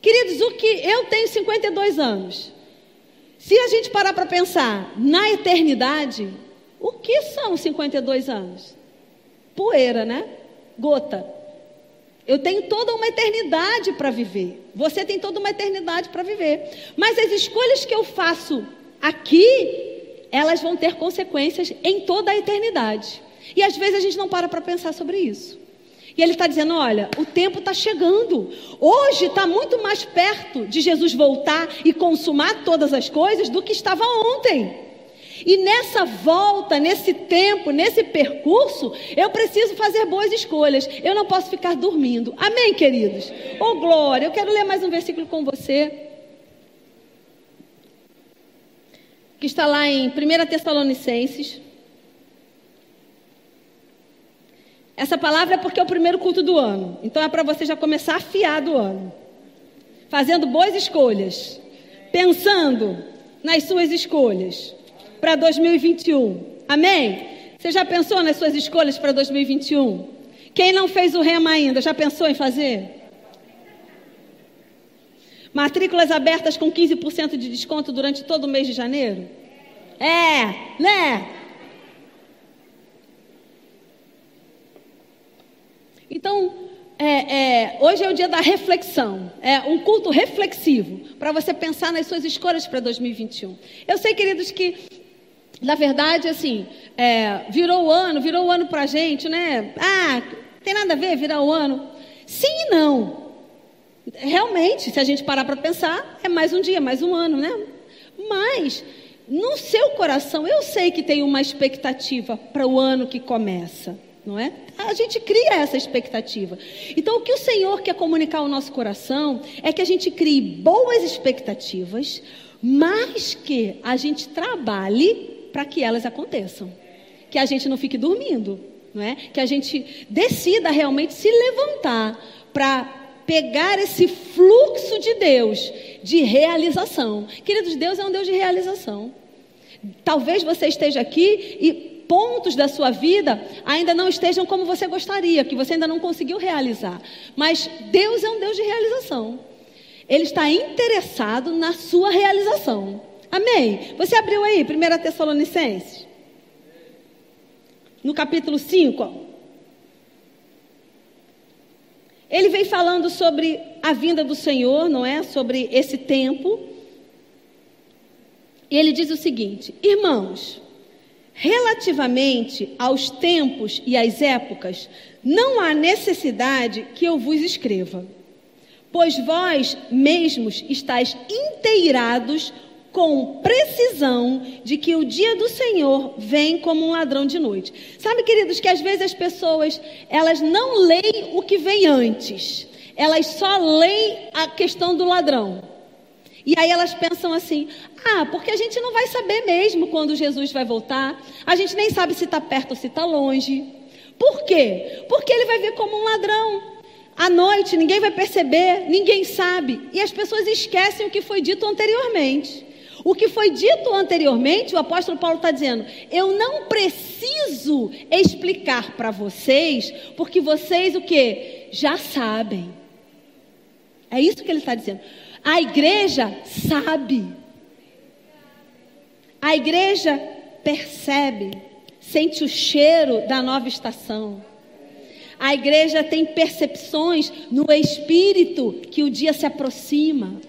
Queridos, o que eu tenho 52 anos. Se a gente parar para pensar na eternidade, o que são 52 anos? Poeira, né? Gota. Eu tenho toda uma eternidade para viver. Você tem toda uma eternidade para viver. Mas as escolhas que eu faço aqui elas vão ter consequências em toda a eternidade. E às vezes a gente não para para pensar sobre isso. E ele está dizendo: olha, o tempo está chegando. Hoje está muito mais perto de Jesus voltar e consumar todas as coisas do que estava ontem. E nessa volta, nesse tempo, nesse percurso, eu preciso fazer boas escolhas. Eu não posso ficar dormindo. Amém, queridos? Oh, glória! Eu quero ler mais um versículo com você. Que está lá em 1 Tessalonicenses. Essa palavra é porque é o primeiro culto do ano. Então é para você já começar afiado o ano. Fazendo boas escolhas. Pensando nas suas escolhas para 2021. Amém? Você já pensou nas suas escolhas para 2021? Quem não fez o rema ainda, já pensou em fazer? Matrículas abertas com 15% de desconto durante todo o mês de janeiro? É, né? Então, é, é, hoje é o dia da reflexão, é um culto reflexivo para você pensar nas suas escolhas para 2021. Eu sei, queridos, que na verdade, assim, é, virou o ano, virou o ano para a gente, né? Ah, tem nada a ver virar o ano? Sim e não. Realmente, se a gente parar para pensar, é mais um dia, mais um ano, né? Mas, no seu coração, eu sei que tem uma expectativa para o ano que começa, não é? A gente cria essa expectativa. Então, o que o Senhor quer comunicar ao nosso coração é que a gente crie boas expectativas, mas que a gente trabalhe para que elas aconteçam. Que a gente não fique dormindo, não é? Que a gente decida realmente se levantar para pegar esse fluxo de Deus de realização. Queridos, Deus é um Deus de realização. Talvez você esteja aqui e pontos da sua vida ainda não estejam como você gostaria, que você ainda não conseguiu realizar. Mas Deus é um Deus de realização. Ele está interessado na sua realização. Amém? Você abriu aí, 1 Tessalonicenses? No capítulo 5. Ele vem falando sobre a vinda do Senhor, não é? Sobre esse tempo. E ele diz o seguinte: Irmãos, relativamente aos tempos e às épocas, não há necessidade que eu vos escreva, pois vós mesmos estáis inteirados com precisão de que o dia do Senhor vem como um ladrão de noite. Sabe, queridos, que às vezes as pessoas, elas não leem o que vem antes. Elas só leem a questão do ladrão. E aí elas pensam assim: ah, porque a gente não vai saber mesmo quando Jesus vai voltar. A gente nem sabe se está perto ou se está longe. Por quê? Porque ele vai vir como um ladrão. À noite, ninguém vai perceber, ninguém sabe. E as pessoas esquecem o que foi dito anteriormente. O que foi dito anteriormente, o apóstolo Paulo está dizendo: eu não preciso explicar para vocês, porque vocês o que? Já sabem. É isso que ele está dizendo. A igreja sabe. A igreja percebe, sente o cheiro da nova estação. A igreja tem percepções no espírito que o dia se aproxima.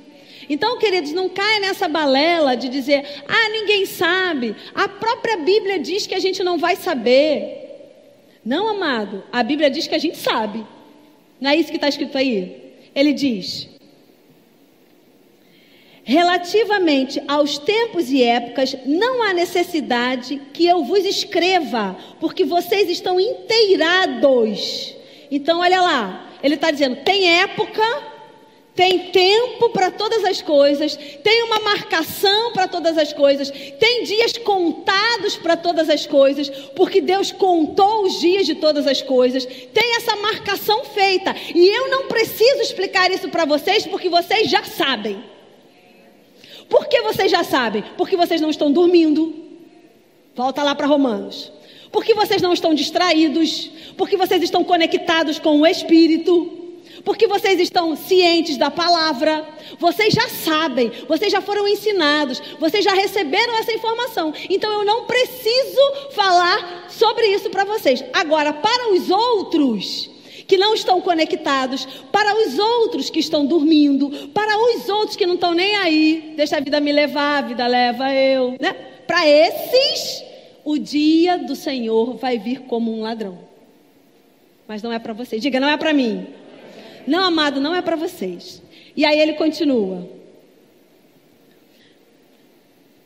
Então, queridos, não caia nessa balela de dizer, ah, ninguém sabe. A própria Bíblia diz que a gente não vai saber. Não, amado, a Bíblia diz que a gente sabe. Não é isso que está escrito aí? Ele diz: Relativamente aos tempos e épocas, não há necessidade que eu vos escreva, porque vocês estão inteirados. Então, olha lá, ele está dizendo: tem época tem tempo para todas as coisas, tem uma marcação para todas as coisas, tem dias contados para todas as coisas, porque Deus contou os dias de todas as coisas, tem essa marcação feita, e eu não preciso explicar isso para vocês, porque vocês já sabem. Por que vocês já sabem? Porque vocês não estão dormindo. Volta lá para Romanos. Porque vocês não estão distraídos, porque vocês estão conectados com o Espírito porque vocês estão cientes da palavra, vocês já sabem, vocês já foram ensinados, vocês já receberam essa informação. Então eu não preciso falar sobre isso para vocês. Agora, para os outros que não estão conectados, para os outros que estão dormindo, para os outros que não estão nem aí, deixa a vida me levar, a vida leva eu, né? para esses, o dia do Senhor vai vir como um ladrão. Mas não é para vocês. Diga, não é para mim. Não, amado, não é para vocês. E aí ele continua.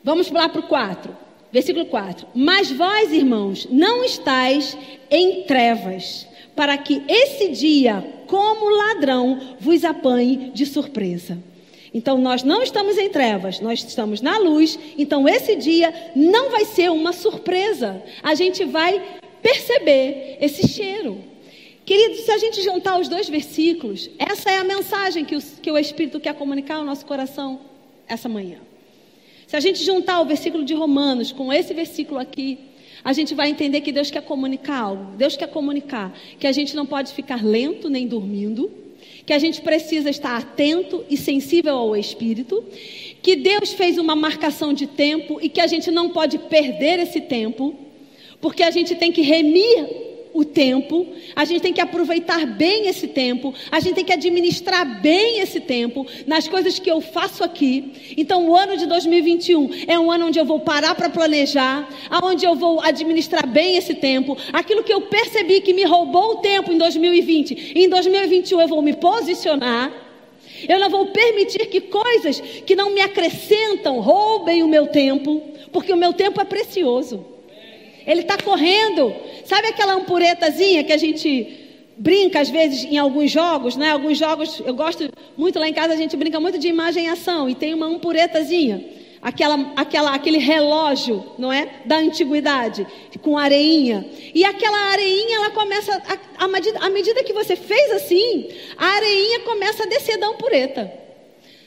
Vamos lá para o 4. Versículo 4. Mas vós, irmãos, não estáis em trevas, para que esse dia, como ladrão, vos apanhe de surpresa. Então nós não estamos em trevas, nós estamos na luz. Então esse dia não vai ser uma surpresa. A gente vai perceber esse cheiro. Queridos, se a gente juntar os dois versículos, essa é a mensagem que o, que o Espírito quer comunicar ao nosso coração essa manhã. Se a gente juntar o versículo de Romanos com esse versículo aqui, a gente vai entender que Deus quer comunicar algo. Deus quer comunicar que a gente não pode ficar lento nem dormindo que a gente precisa estar atento e sensível ao Espírito, que Deus fez uma marcação de tempo e que a gente não pode perder esse tempo, porque a gente tem que remir o tempo, a gente tem que aproveitar bem esse tempo, a gente tem que administrar bem esse tempo nas coisas que eu faço aqui. Então, o ano de 2021 é um ano onde eu vou parar para planejar, aonde eu vou administrar bem esse tempo. Aquilo que eu percebi que me roubou o tempo em 2020, em 2021 eu vou me posicionar. Eu não vou permitir que coisas que não me acrescentam roubem o meu tempo, porque o meu tempo é precioso. Ele está correndo. Sabe aquela ampuretazinha que a gente brinca às vezes em alguns jogos, né? Alguns jogos, eu gosto muito lá em casa, a gente brinca muito de imagem e ação e tem uma ampuretazinha. Aquela, aquela, aquele relógio, não é? Da antiguidade, com areinha. E aquela areinha, ela começa, à medida, medida que você fez assim, a areinha começa a descer da ampureta.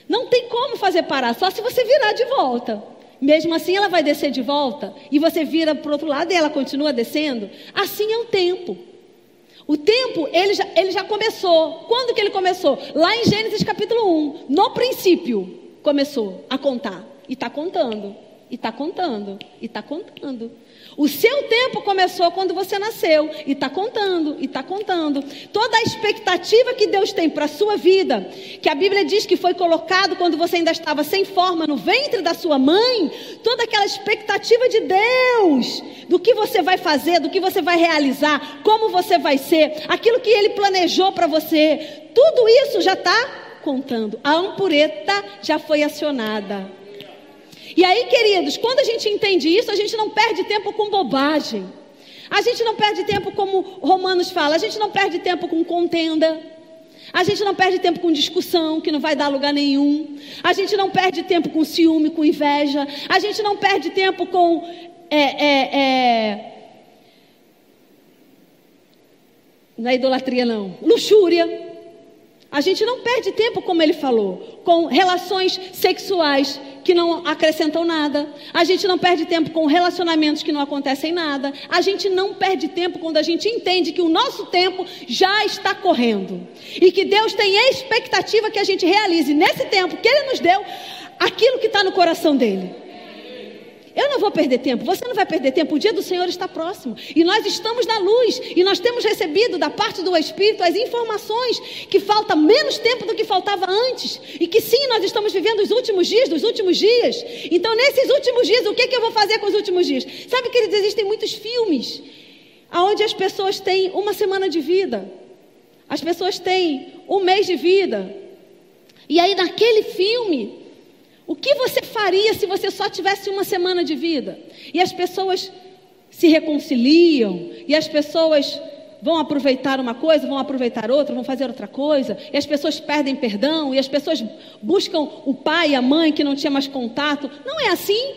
Não tem como fazer parar, só se você virar de volta. Mesmo assim, ela vai descer de volta e você vira para o outro lado e ela continua descendo. Assim é o tempo. O tempo, ele já, ele já começou. Quando que ele começou? Lá em Gênesis capítulo 1. No princípio, começou a contar. E está contando. E está contando. E está contando. O seu tempo começou quando você nasceu e está contando, e está contando. Toda a expectativa que Deus tem para a sua vida, que a Bíblia diz que foi colocado quando você ainda estava sem forma no ventre da sua mãe, toda aquela expectativa de Deus, do que você vai fazer, do que você vai realizar, como você vai ser, aquilo que Ele planejou para você, tudo isso já está contando. A ampureta já foi acionada. E aí, queridos, quando a gente entende isso, a gente não perde tempo com bobagem. A gente não perde tempo como Romanos fala, a gente não perde tempo com contenda. A gente não perde tempo com discussão, que não vai dar lugar nenhum. A gente não perde tempo com ciúme, com inveja. A gente não perde tempo com. É, é, é... Não é idolatria, não. Luxúria. A gente não perde tempo, como ele falou, com relações sexuais que não acrescentam nada. A gente não perde tempo com relacionamentos que não acontecem nada. A gente não perde tempo quando a gente entende que o nosso tempo já está correndo. E que Deus tem expectativa que a gente realize nesse tempo que Ele nos deu aquilo que está no coração dele. Eu não vou perder tempo, você não vai perder tempo, o dia do Senhor está próximo. E nós estamos na luz, e nós temos recebido da parte do Espírito as informações que falta menos tempo do que faltava antes. E que sim, nós estamos vivendo os últimos dias dos últimos dias. Então, nesses últimos dias, o que, é que eu vou fazer com os últimos dias? Sabe que existem muitos filmes onde as pessoas têm uma semana de vida, as pessoas têm um mês de vida. E aí, naquele filme, o que você faria se você só tivesse uma semana de vida? E as pessoas se reconciliam, e as pessoas vão aproveitar uma coisa, vão aproveitar outra, vão fazer outra coisa, e as pessoas perdem perdão, e as pessoas buscam o pai e a mãe que não tinha mais contato. Não é assim.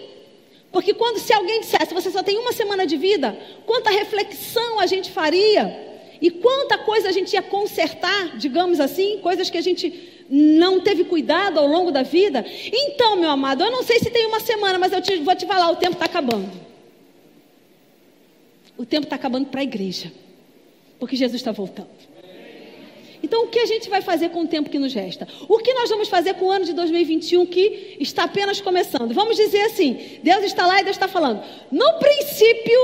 Porque quando se alguém dissesse, você só tem uma semana de vida, quanta reflexão a gente faria? E quanta coisa a gente ia consertar, digamos assim, coisas que a gente não teve cuidado ao longo da vida. Então, meu amado, eu não sei se tem uma semana, mas eu te, vou te falar: o tempo está acabando. O tempo está acabando para a igreja, porque Jesus está voltando. Então, o que a gente vai fazer com o tempo que nos resta? O que nós vamos fazer com o ano de 2021 que está apenas começando? Vamos dizer assim: Deus está lá e Deus está falando. No princípio,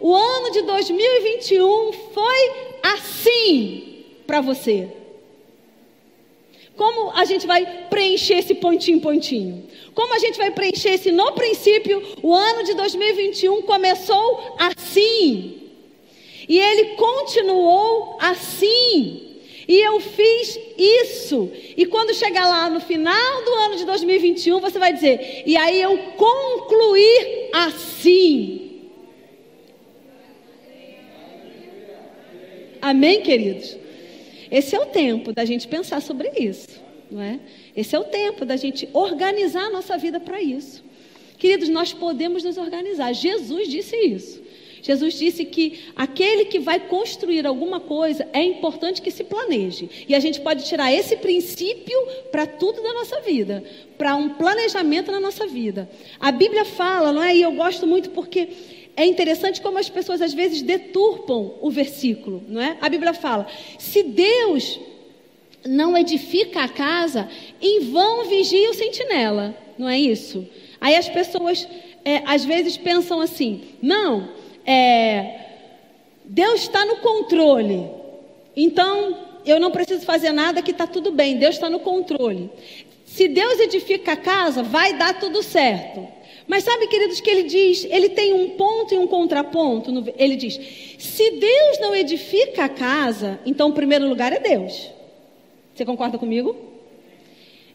o ano de 2021 foi assim para você. Como a gente vai preencher esse pontinho, pontinho? Como a gente vai preencher esse no princípio? O ano de 2021 começou assim. E ele continuou assim. E eu fiz isso. E quando chegar lá no final do ano de 2021, você vai dizer: e aí eu concluí assim. Amém, queridos? Esse é o tempo da gente pensar sobre isso, não é? Esse é o tempo da gente organizar a nossa vida para isso. Queridos, nós podemos nos organizar. Jesus disse isso. Jesus disse que aquele que vai construir alguma coisa é importante que se planeje. E a gente pode tirar esse princípio para tudo da nossa vida, para um planejamento na nossa vida. A Bíblia fala, não é? E eu gosto muito porque é interessante como as pessoas às vezes deturpam o versículo, não é? A Bíblia fala: se Deus não edifica a casa, em vão vigia o sentinela, não é isso? Aí as pessoas é, às vezes pensam assim: não, é, Deus está no controle, então eu não preciso fazer nada que está tudo bem, Deus está no controle. Se Deus edifica a casa, vai dar tudo certo. Mas sabe, queridos, que ele diz, ele tem um ponto e um contraponto. No, ele diz: se Deus não edifica a casa, então o primeiro lugar é Deus. Você concorda comigo?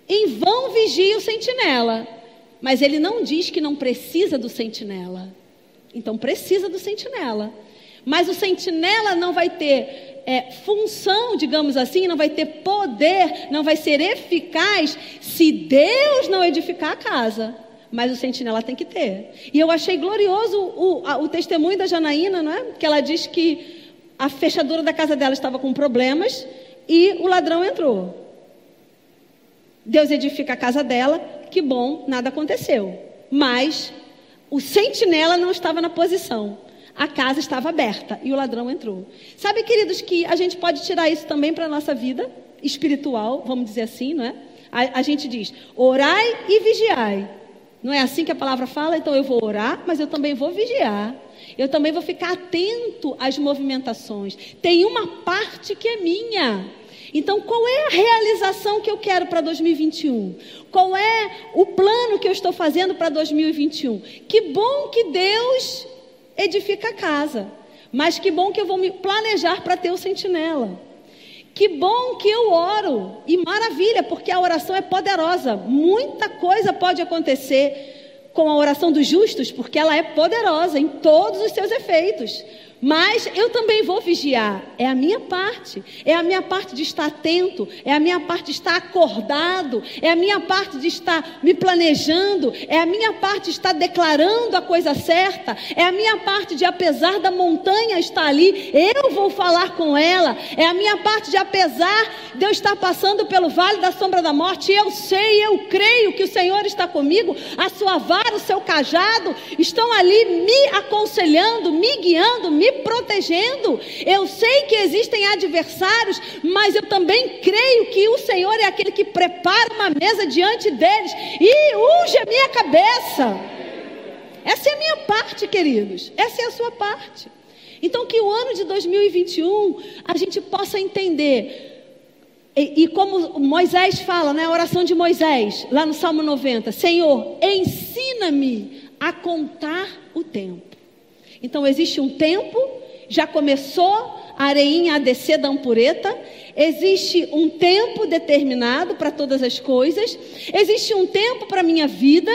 Em vão vigia o sentinela. Mas ele não diz que não precisa do sentinela. Então precisa do sentinela. Mas o sentinela não vai ter é, função, digamos assim, não vai ter poder, não vai ser eficaz se Deus não edificar a casa mas o sentinela tem que ter. E eu achei glorioso o, a, o testemunho da Janaína, não é? Que ela diz que a fechadura da casa dela estava com problemas e o ladrão entrou. Deus edifica a casa dela, que bom, nada aconteceu. Mas o sentinela não estava na posição. A casa estava aberta e o ladrão entrou. Sabe, queridos, que a gente pode tirar isso também para a nossa vida espiritual, vamos dizer assim, não é? A, a gente diz: orai e vigiai. Não é assim que a palavra fala? Então eu vou orar, mas eu também vou vigiar. Eu também vou ficar atento às movimentações. Tem uma parte que é minha. Então, qual é a realização que eu quero para 2021? Qual é o plano que eu estou fazendo para 2021? Que bom que Deus edifica a casa, mas que bom que eu vou me planejar para ter o sentinela. Que bom que eu oro. E maravilha, porque a oração é poderosa. Muita coisa pode acontecer com a oração dos justos, porque ela é poderosa em todos os seus efeitos. Mas eu também vou vigiar. É a minha parte. É a minha parte de estar atento. É a minha parte de estar acordado. É a minha parte de estar me planejando. É a minha parte de estar declarando a coisa certa. É a minha parte de, apesar da montanha estar ali, eu vou falar com ela. É a minha parte de, apesar de eu estar passando pelo vale da sombra da morte, eu sei, eu creio que o Senhor está comigo. A sua vara, o seu cajado estão ali me aconselhando, me guiando, me me protegendo. Eu sei que existem adversários, mas eu também creio que o Senhor é aquele que prepara uma mesa diante deles e unge a minha cabeça. Essa é a minha parte, queridos. Essa é a sua parte. Então, que o ano de 2021 a gente possa entender. E, e, como Moisés fala, né, oração de Moisés, lá no Salmo 90: Senhor, ensina-me a contar o tempo. Então existe um tempo, já começou a areinha a descer da ampureta, existe um tempo determinado para todas as coisas, existe um tempo para a minha vida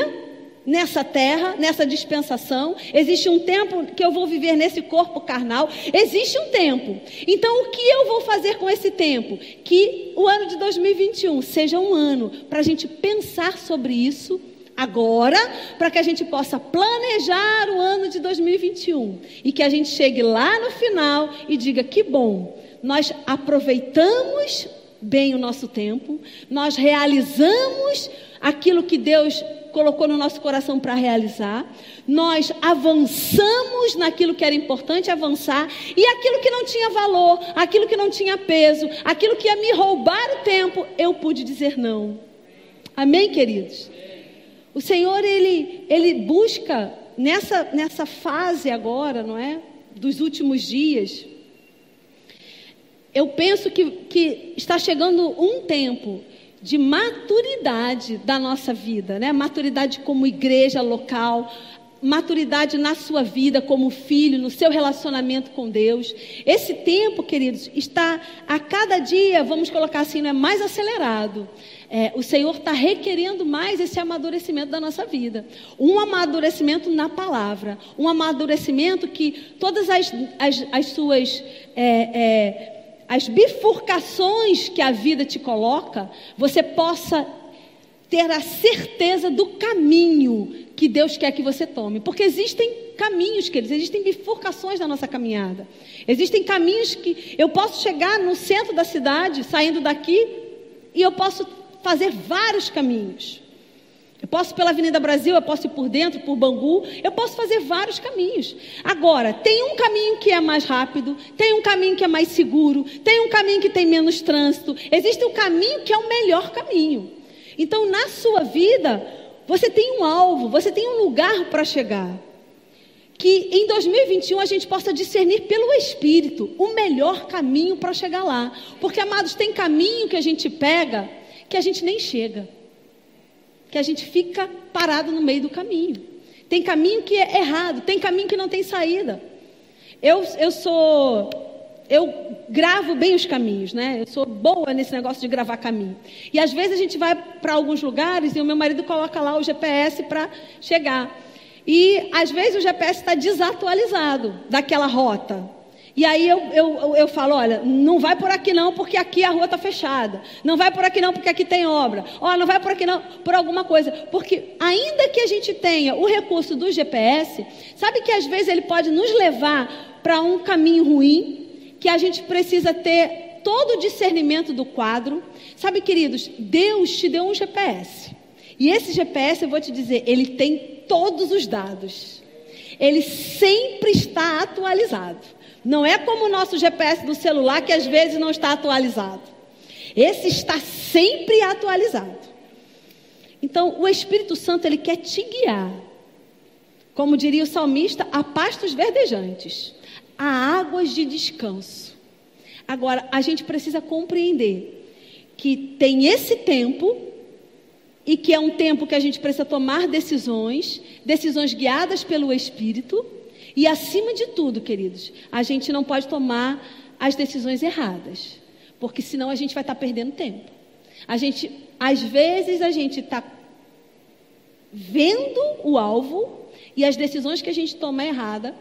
nessa terra, nessa dispensação, existe um tempo que eu vou viver nesse corpo carnal, existe um tempo. Então, o que eu vou fazer com esse tempo? Que o ano de 2021 seja um ano para a gente pensar sobre isso agora, para que a gente possa planejar o ano de 2021 e que a gente chegue lá no final e diga: que bom, nós aproveitamos bem o nosso tempo, nós realizamos aquilo que Deus colocou no nosso coração para realizar, nós avançamos naquilo que era importante avançar e aquilo que não tinha valor, aquilo que não tinha peso, aquilo que ia me roubar o tempo, eu pude dizer não. Amém, queridos? O Senhor, ele, ele busca nessa, nessa fase agora, não é? Dos últimos dias. Eu penso que, que está chegando um tempo de maturidade da nossa vida, né? Maturidade como igreja local, maturidade na sua vida como filho, no seu relacionamento com Deus. Esse tempo, queridos, está a cada dia, vamos colocar assim, é mais acelerado. É, o Senhor está requerendo mais esse amadurecimento da nossa vida. Um amadurecimento na palavra. Um amadurecimento que todas as, as, as suas. É, é, as bifurcações que a vida te coloca, você possa ter a certeza do caminho que Deus quer que você tome. Porque existem caminhos, queridos, existem bifurcações na nossa caminhada. Existem caminhos que eu posso chegar no centro da cidade, saindo daqui, e eu posso fazer vários caminhos. Eu posso pela Avenida Brasil, eu posso ir por dentro, por Bangu, eu posso fazer vários caminhos. Agora, tem um caminho que é mais rápido, tem um caminho que é mais seguro, tem um caminho que tem menos trânsito, existe um caminho que é o melhor caminho. Então, na sua vida, você tem um alvo, você tem um lugar para chegar. Que em 2021 a gente possa discernir pelo Espírito o melhor caminho para chegar lá. Porque, amados, tem caminho que a gente pega que a gente nem chega, que a gente fica parado no meio do caminho. Tem caminho que é errado, tem caminho que não tem saída. Eu, eu sou. Eu gravo bem os caminhos, né? Eu sou boa nesse negócio de gravar caminho. E às vezes a gente vai para alguns lugares e o meu marido coloca lá o GPS para chegar. E às vezes o GPS está desatualizado daquela rota. E aí eu, eu, eu falo, olha, não vai por aqui não, porque aqui a rua está fechada. Não vai por aqui não, porque aqui tem obra. Ó, não vai por aqui não, por alguma coisa. Porque ainda que a gente tenha o recurso do GPS, sabe que às vezes ele pode nos levar para um caminho ruim, que a gente precisa ter todo o discernimento do quadro. Sabe, queridos, Deus te deu um GPS. E esse GPS, eu vou te dizer, ele tem todos os dados. Ele sempre está atualizado. Não é como o nosso GPS do celular que às vezes não está atualizado. Esse está sempre atualizado. Então, o Espírito Santo ele quer te guiar. Como diria o salmista, a pastos verdejantes, a águas de descanso. Agora, a gente precisa compreender que tem esse tempo e que é um tempo que a gente precisa tomar decisões, decisões guiadas pelo Espírito e acima de tudo, queridos, a gente não pode tomar as decisões erradas, porque senão a gente vai estar perdendo tempo. A gente, às vezes, a gente está vendo o alvo e as decisões que a gente toma errada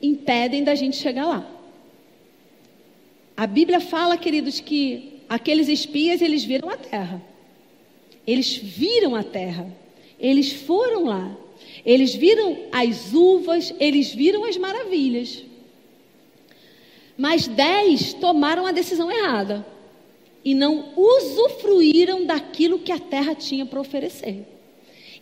impedem da gente chegar lá. A Bíblia fala, queridos, que aqueles espias eles viram a terra. Eles viram a terra. Eles foram lá. Eles viram as uvas, eles viram as maravilhas. Mas dez tomaram a decisão errada e não usufruíram daquilo que a terra tinha para oferecer.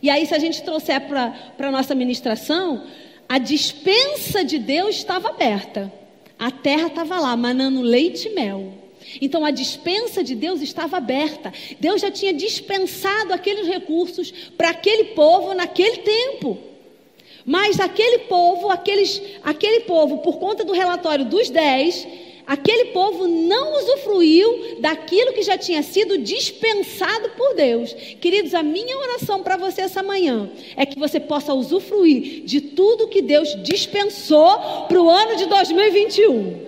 E aí, se a gente trouxer para a nossa ministração, a dispensa de Deus estava aberta. A terra estava lá, manando leite e mel. Então a dispensa de Deus estava aberta. Deus já tinha dispensado aqueles recursos para aquele povo naquele tempo. Mas aquele povo, aqueles, aquele povo, por conta do relatório dos dez, aquele povo não usufruiu daquilo que já tinha sido dispensado por Deus. Queridos, a minha oração para você essa manhã é que você possa usufruir de tudo que Deus dispensou para o ano de 2021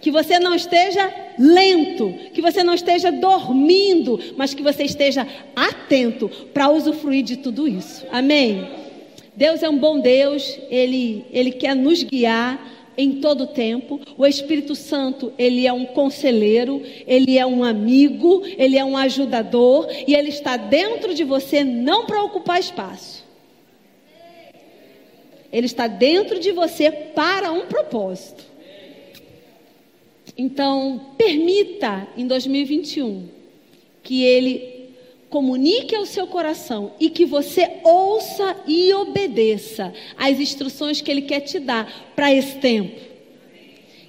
que você não esteja lento, que você não esteja dormindo, mas que você esteja atento para usufruir de tudo isso. Amém? Deus é um bom Deus, Ele, Ele quer nos guiar em todo tempo. O Espírito Santo, ele é um conselheiro, ele é um amigo, ele é um ajudador e ele está dentro de você não para ocupar espaço. Ele está dentro de você para um propósito. Então, permita em 2021 que ele comunique ao seu coração e que você ouça e obedeça às instruções que ele quer te dar para esse tempo.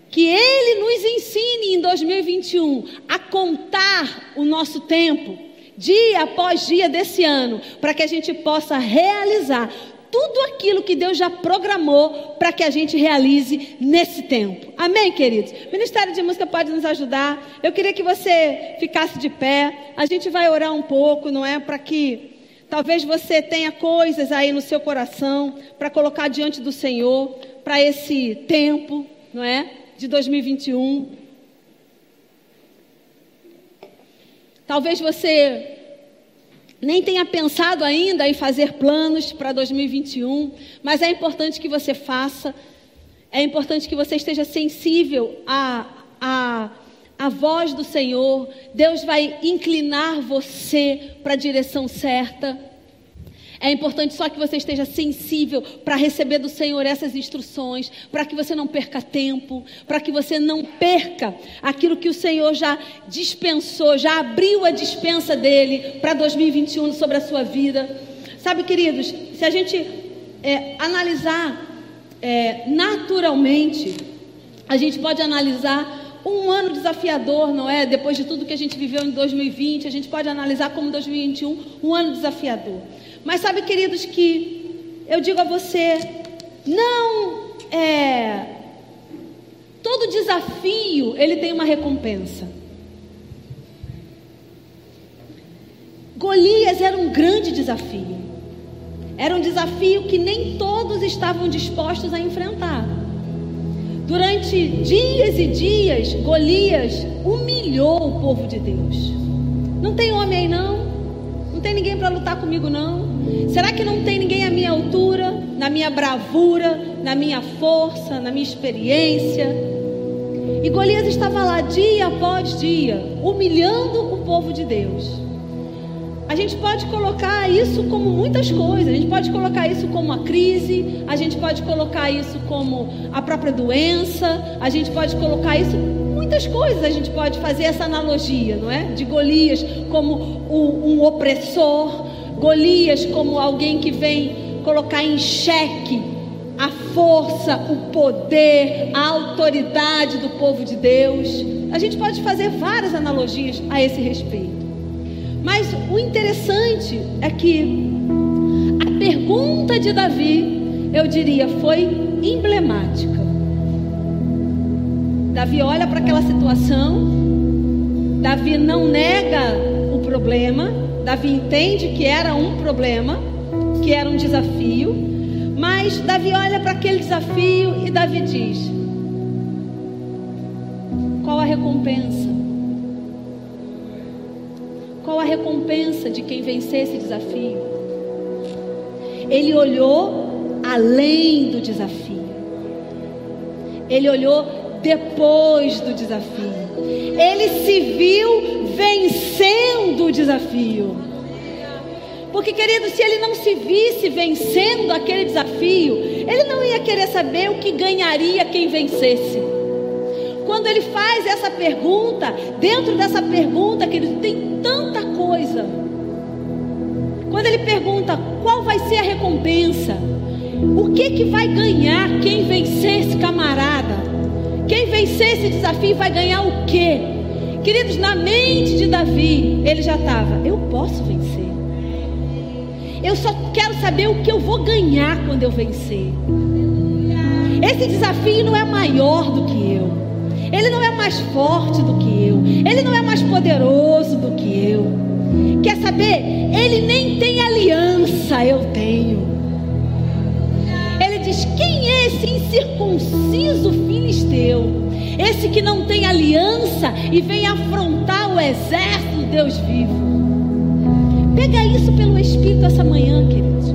Que ele nos ensine em 2021 a contar o nosso tempo, dia após dia desse ano, para que a gente possa realizar tudo aquilo que Deus já programou para que a gente realize nesse tempo. Amém, queridos? O Ministério de Música pode nos ajudar. Eu queria que você ficasse de pé. A gente vai orar um pouco, não é? Para que talvez você tenha coisas aí no seu coração para colocar diante do Senhor para esse tempo, não é? De 2021. Talvez você nem tenha pensado ainda em fazer planos para 2021, mas é importante que você faça, é importante que você esteja sensível à, à, voz do Senhor. Deus vai inclinar você para a direção certa. É importante só que você esteja sensível para receber do Senhor essas instruções, para que você não perca tempo, para que você não perca aquilo que o Senhor já dispensou, já abriu a dispensa dele para 2021 sobre a sua vida. Sabe, queridos, se a gente é, analisar é, naturalmente, a gente pode analisar um ano desafiador, não é? Depois de tudo que a gente viveu em 2020, a gente pode analisar como 2021 um ano desafiador. Mas sabe, queridos, que eu digo a você, não é todo desafio ele tem uma recompensa. Golias era um grande desafio. Era um desafio que nem todos estavam dispostos a enfrentar. Durante dias e dias, Golias humilhou o povo de Deus. Não tem homem aí não? Não tem ninguém para lutar comigo não? Será que não tem ninguém à minha altura, na minha bravura, na minha força, na minha experiência? E Golias estava lá dia após dia, humilhando o povo de Deus. A gente pode colocar isso como muitas coisas. A gente pode colocar isso como a crise, a gente pode colocar isso como a própria doença, a gente pode colocar isso muitas coisas. A gente pode fazer essa analogia, não é? De Golias como um opressor, Golias como alguém que vem colocar em xeque a força, o poder, a autoridade do povo de Deus. A gente pode fazer várias analogias a esse respeito. Mas o interessante é que a pergunta de Davi, eu diria, foi emblemática. Davi olha para aquela situação, Davi não nega o problema, Davi entende que era um problema, que era um desafio, mas Davi olha para aquele desafio e Davi diz: Qual a recompensa? Qual a recompensa de quem vencer esse desafio? Ele olhou além do desafio. Ele olhou depois do desafio. Ele se viu vencendo o desafio. Porque, querido, se ele não se visse vencendo aquele desafio, ele não ia querer saber o que ganharia quem vencesse. Quando ele faz essa pergunta, dentro dessa pergunta, querido, tem tanta coisa. Quando ele pergunta qual vai ser a recompensa, o que que vai ganhar quem vencer esse camarada? Quem vencer esse desafio vai ganhar o quê? Queridos, na mente de Davi, ele já estava: eu posso vencer. Eu só quero saber o que eu vou ganhar quando eu vencer. Esse desafio não é maior do que eu. Ele não é mais forte do que eu. Ele não é mais poderoso do que eu. Quer saber? Ele nem tem aliança, eu tenho. Ele diz: Quem é esse incircunciso filisteu? Esse que não tem aliança e vem afrontar o exército do Deus vivo. Pega isso pelo Espírito essa manhã, queridos.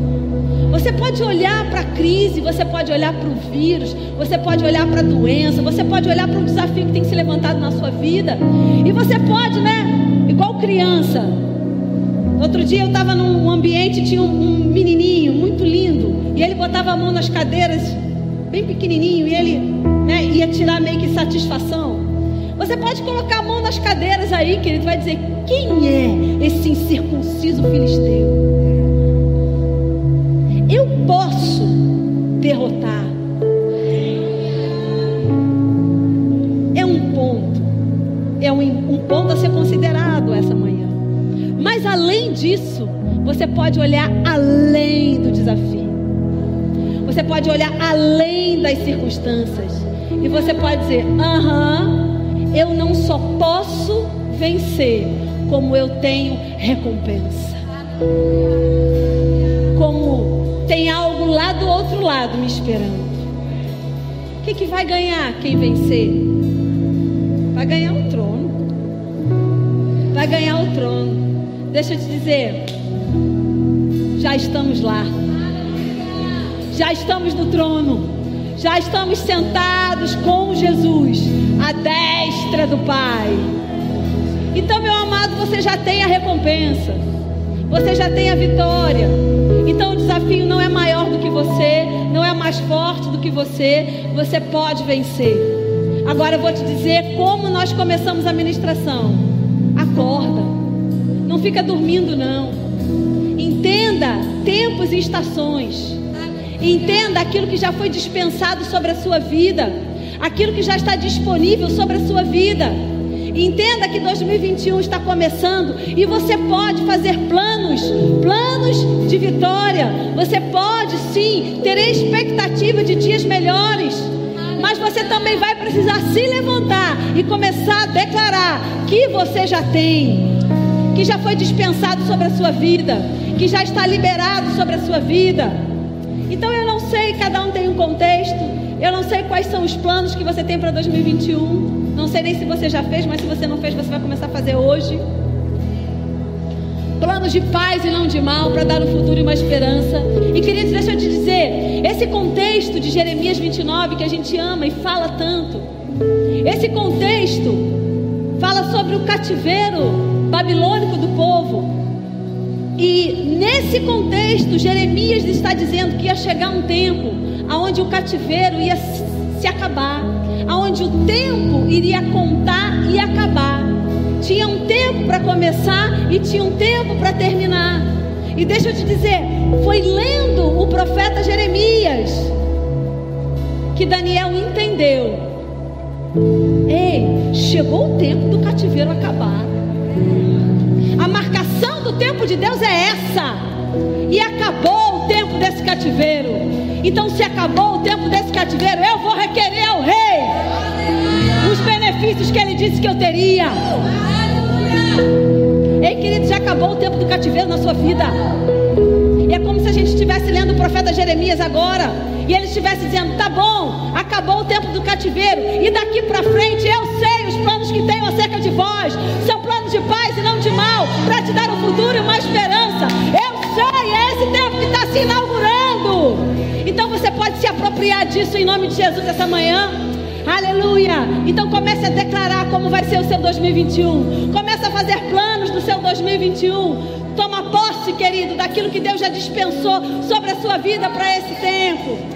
Você pode olhar para a crise, você pode olhar para o vírus, você pode olhar para a doença, você pode olhar para o desafio que tem se levantado na sua vida. E você pode, né? Igual criança. Outro dia eu estava num ambiente, tinha um menininho muito lindo, e ele botava a mão nas cadeiras, bem pequenininho, e ele né, ia tirar meio que satisfação. Você pode colocar a mão nas cadeiras aí, querido, vai dizer: quem é esse incircunciso filisteu? Eu posso derrotar. É um ponto, é um, um ponto a ser considerado essa manhã. Mas além disso, você pode olhar além do desafio. Você pode olhar além das circunstâncias. E você pode dizer: aham, eu não só posso vencer, como eu tenho recompensa. Como tem algo lá do outro lado me esperando. O que, que vai ganhar quem vencer? Vai ganhar o trono. Vai ganhar o trono. Deixa eu te dizer, já estamos lá. Já estamos no trono. Já estamos sentados com Jesus à destra do Pai. Então, meu amado, você já tem a recompensa. Você já tem a vitória. Então, o desafio não é maior do que você, não é mais forte do que você. Você pode vencer. Agora eu vou te dizer como nós começamos a ministração. Acorda. Não fica dormindo não. Entenda tempos e estações. Entenda aquilo que já foi dispensado sobre a sua vida, aquilo que já está disponível sobre a sua vida. Entenda que 2021 está começando e você pode fazer planos, planos de vitória. Você pode sim ter expectativa de dias melhores. Mas você também vai precisar se levantar e começar a declarar que você já tem, que já foi dispensado sobre a sua vida, que já está liberado sobre a sua vida. Então eu não sei, cada um tem um contexto. Eu não sei quais são os planos que você tem para 2021. Não sei nem se você já fez, mas se você não fez, você vai começar a fazer hoje. Planos de paz e não de mal para dar um futuro uma esperança. E queridos, deixa eu te dizer, esse contexto de Jeremias 29 que a gente ama e fala tanto. Esse contexto fala sobre o cativeiro babilônico do povo. E nesse contexto, Jeremias está dizendo que ia chegar um tempo aonde o cativeiro ia se acabar, aonde o tempo iria contar e acabar. Tinha um tempo para começar e tinha um tempo para terminar. E deixa eu te dizer, foi lendo o profeta Jeremias que Daniel entendeu. Ei, chegou o tempo do cativeiro acabar do tempo de Deus é essa. E acabou o tempo desse cativeiro. Então, se acabou o tempo desse cativeiro, eu vou requerer ao rei os benefícios que ele disse que eu teria. Ei, querido, já acabou o tempo do cativeiro na sua vida. E é como se a gente estivesse lendo o profeta Jeremias agora. E ele estivesse dizendo: tá bom, acabou o tempo do cativeiro. E daqui para frente eu sei os planos que tenho acerca de vós. São planos de paz e não de mal. Para te dar um futuro e uma esperança. Eu sei, é esse tempo que está se inaugurando. Então você pode se apropriar disso em nome de Jesus essa manhã. Aleluia! Então comece a declarar como vai ser o seu 2021. Comece a fazer planos do seu 2021. Toma posse, querido, daquilo que Deus já dispensou sobre a sua vida para esse tempo.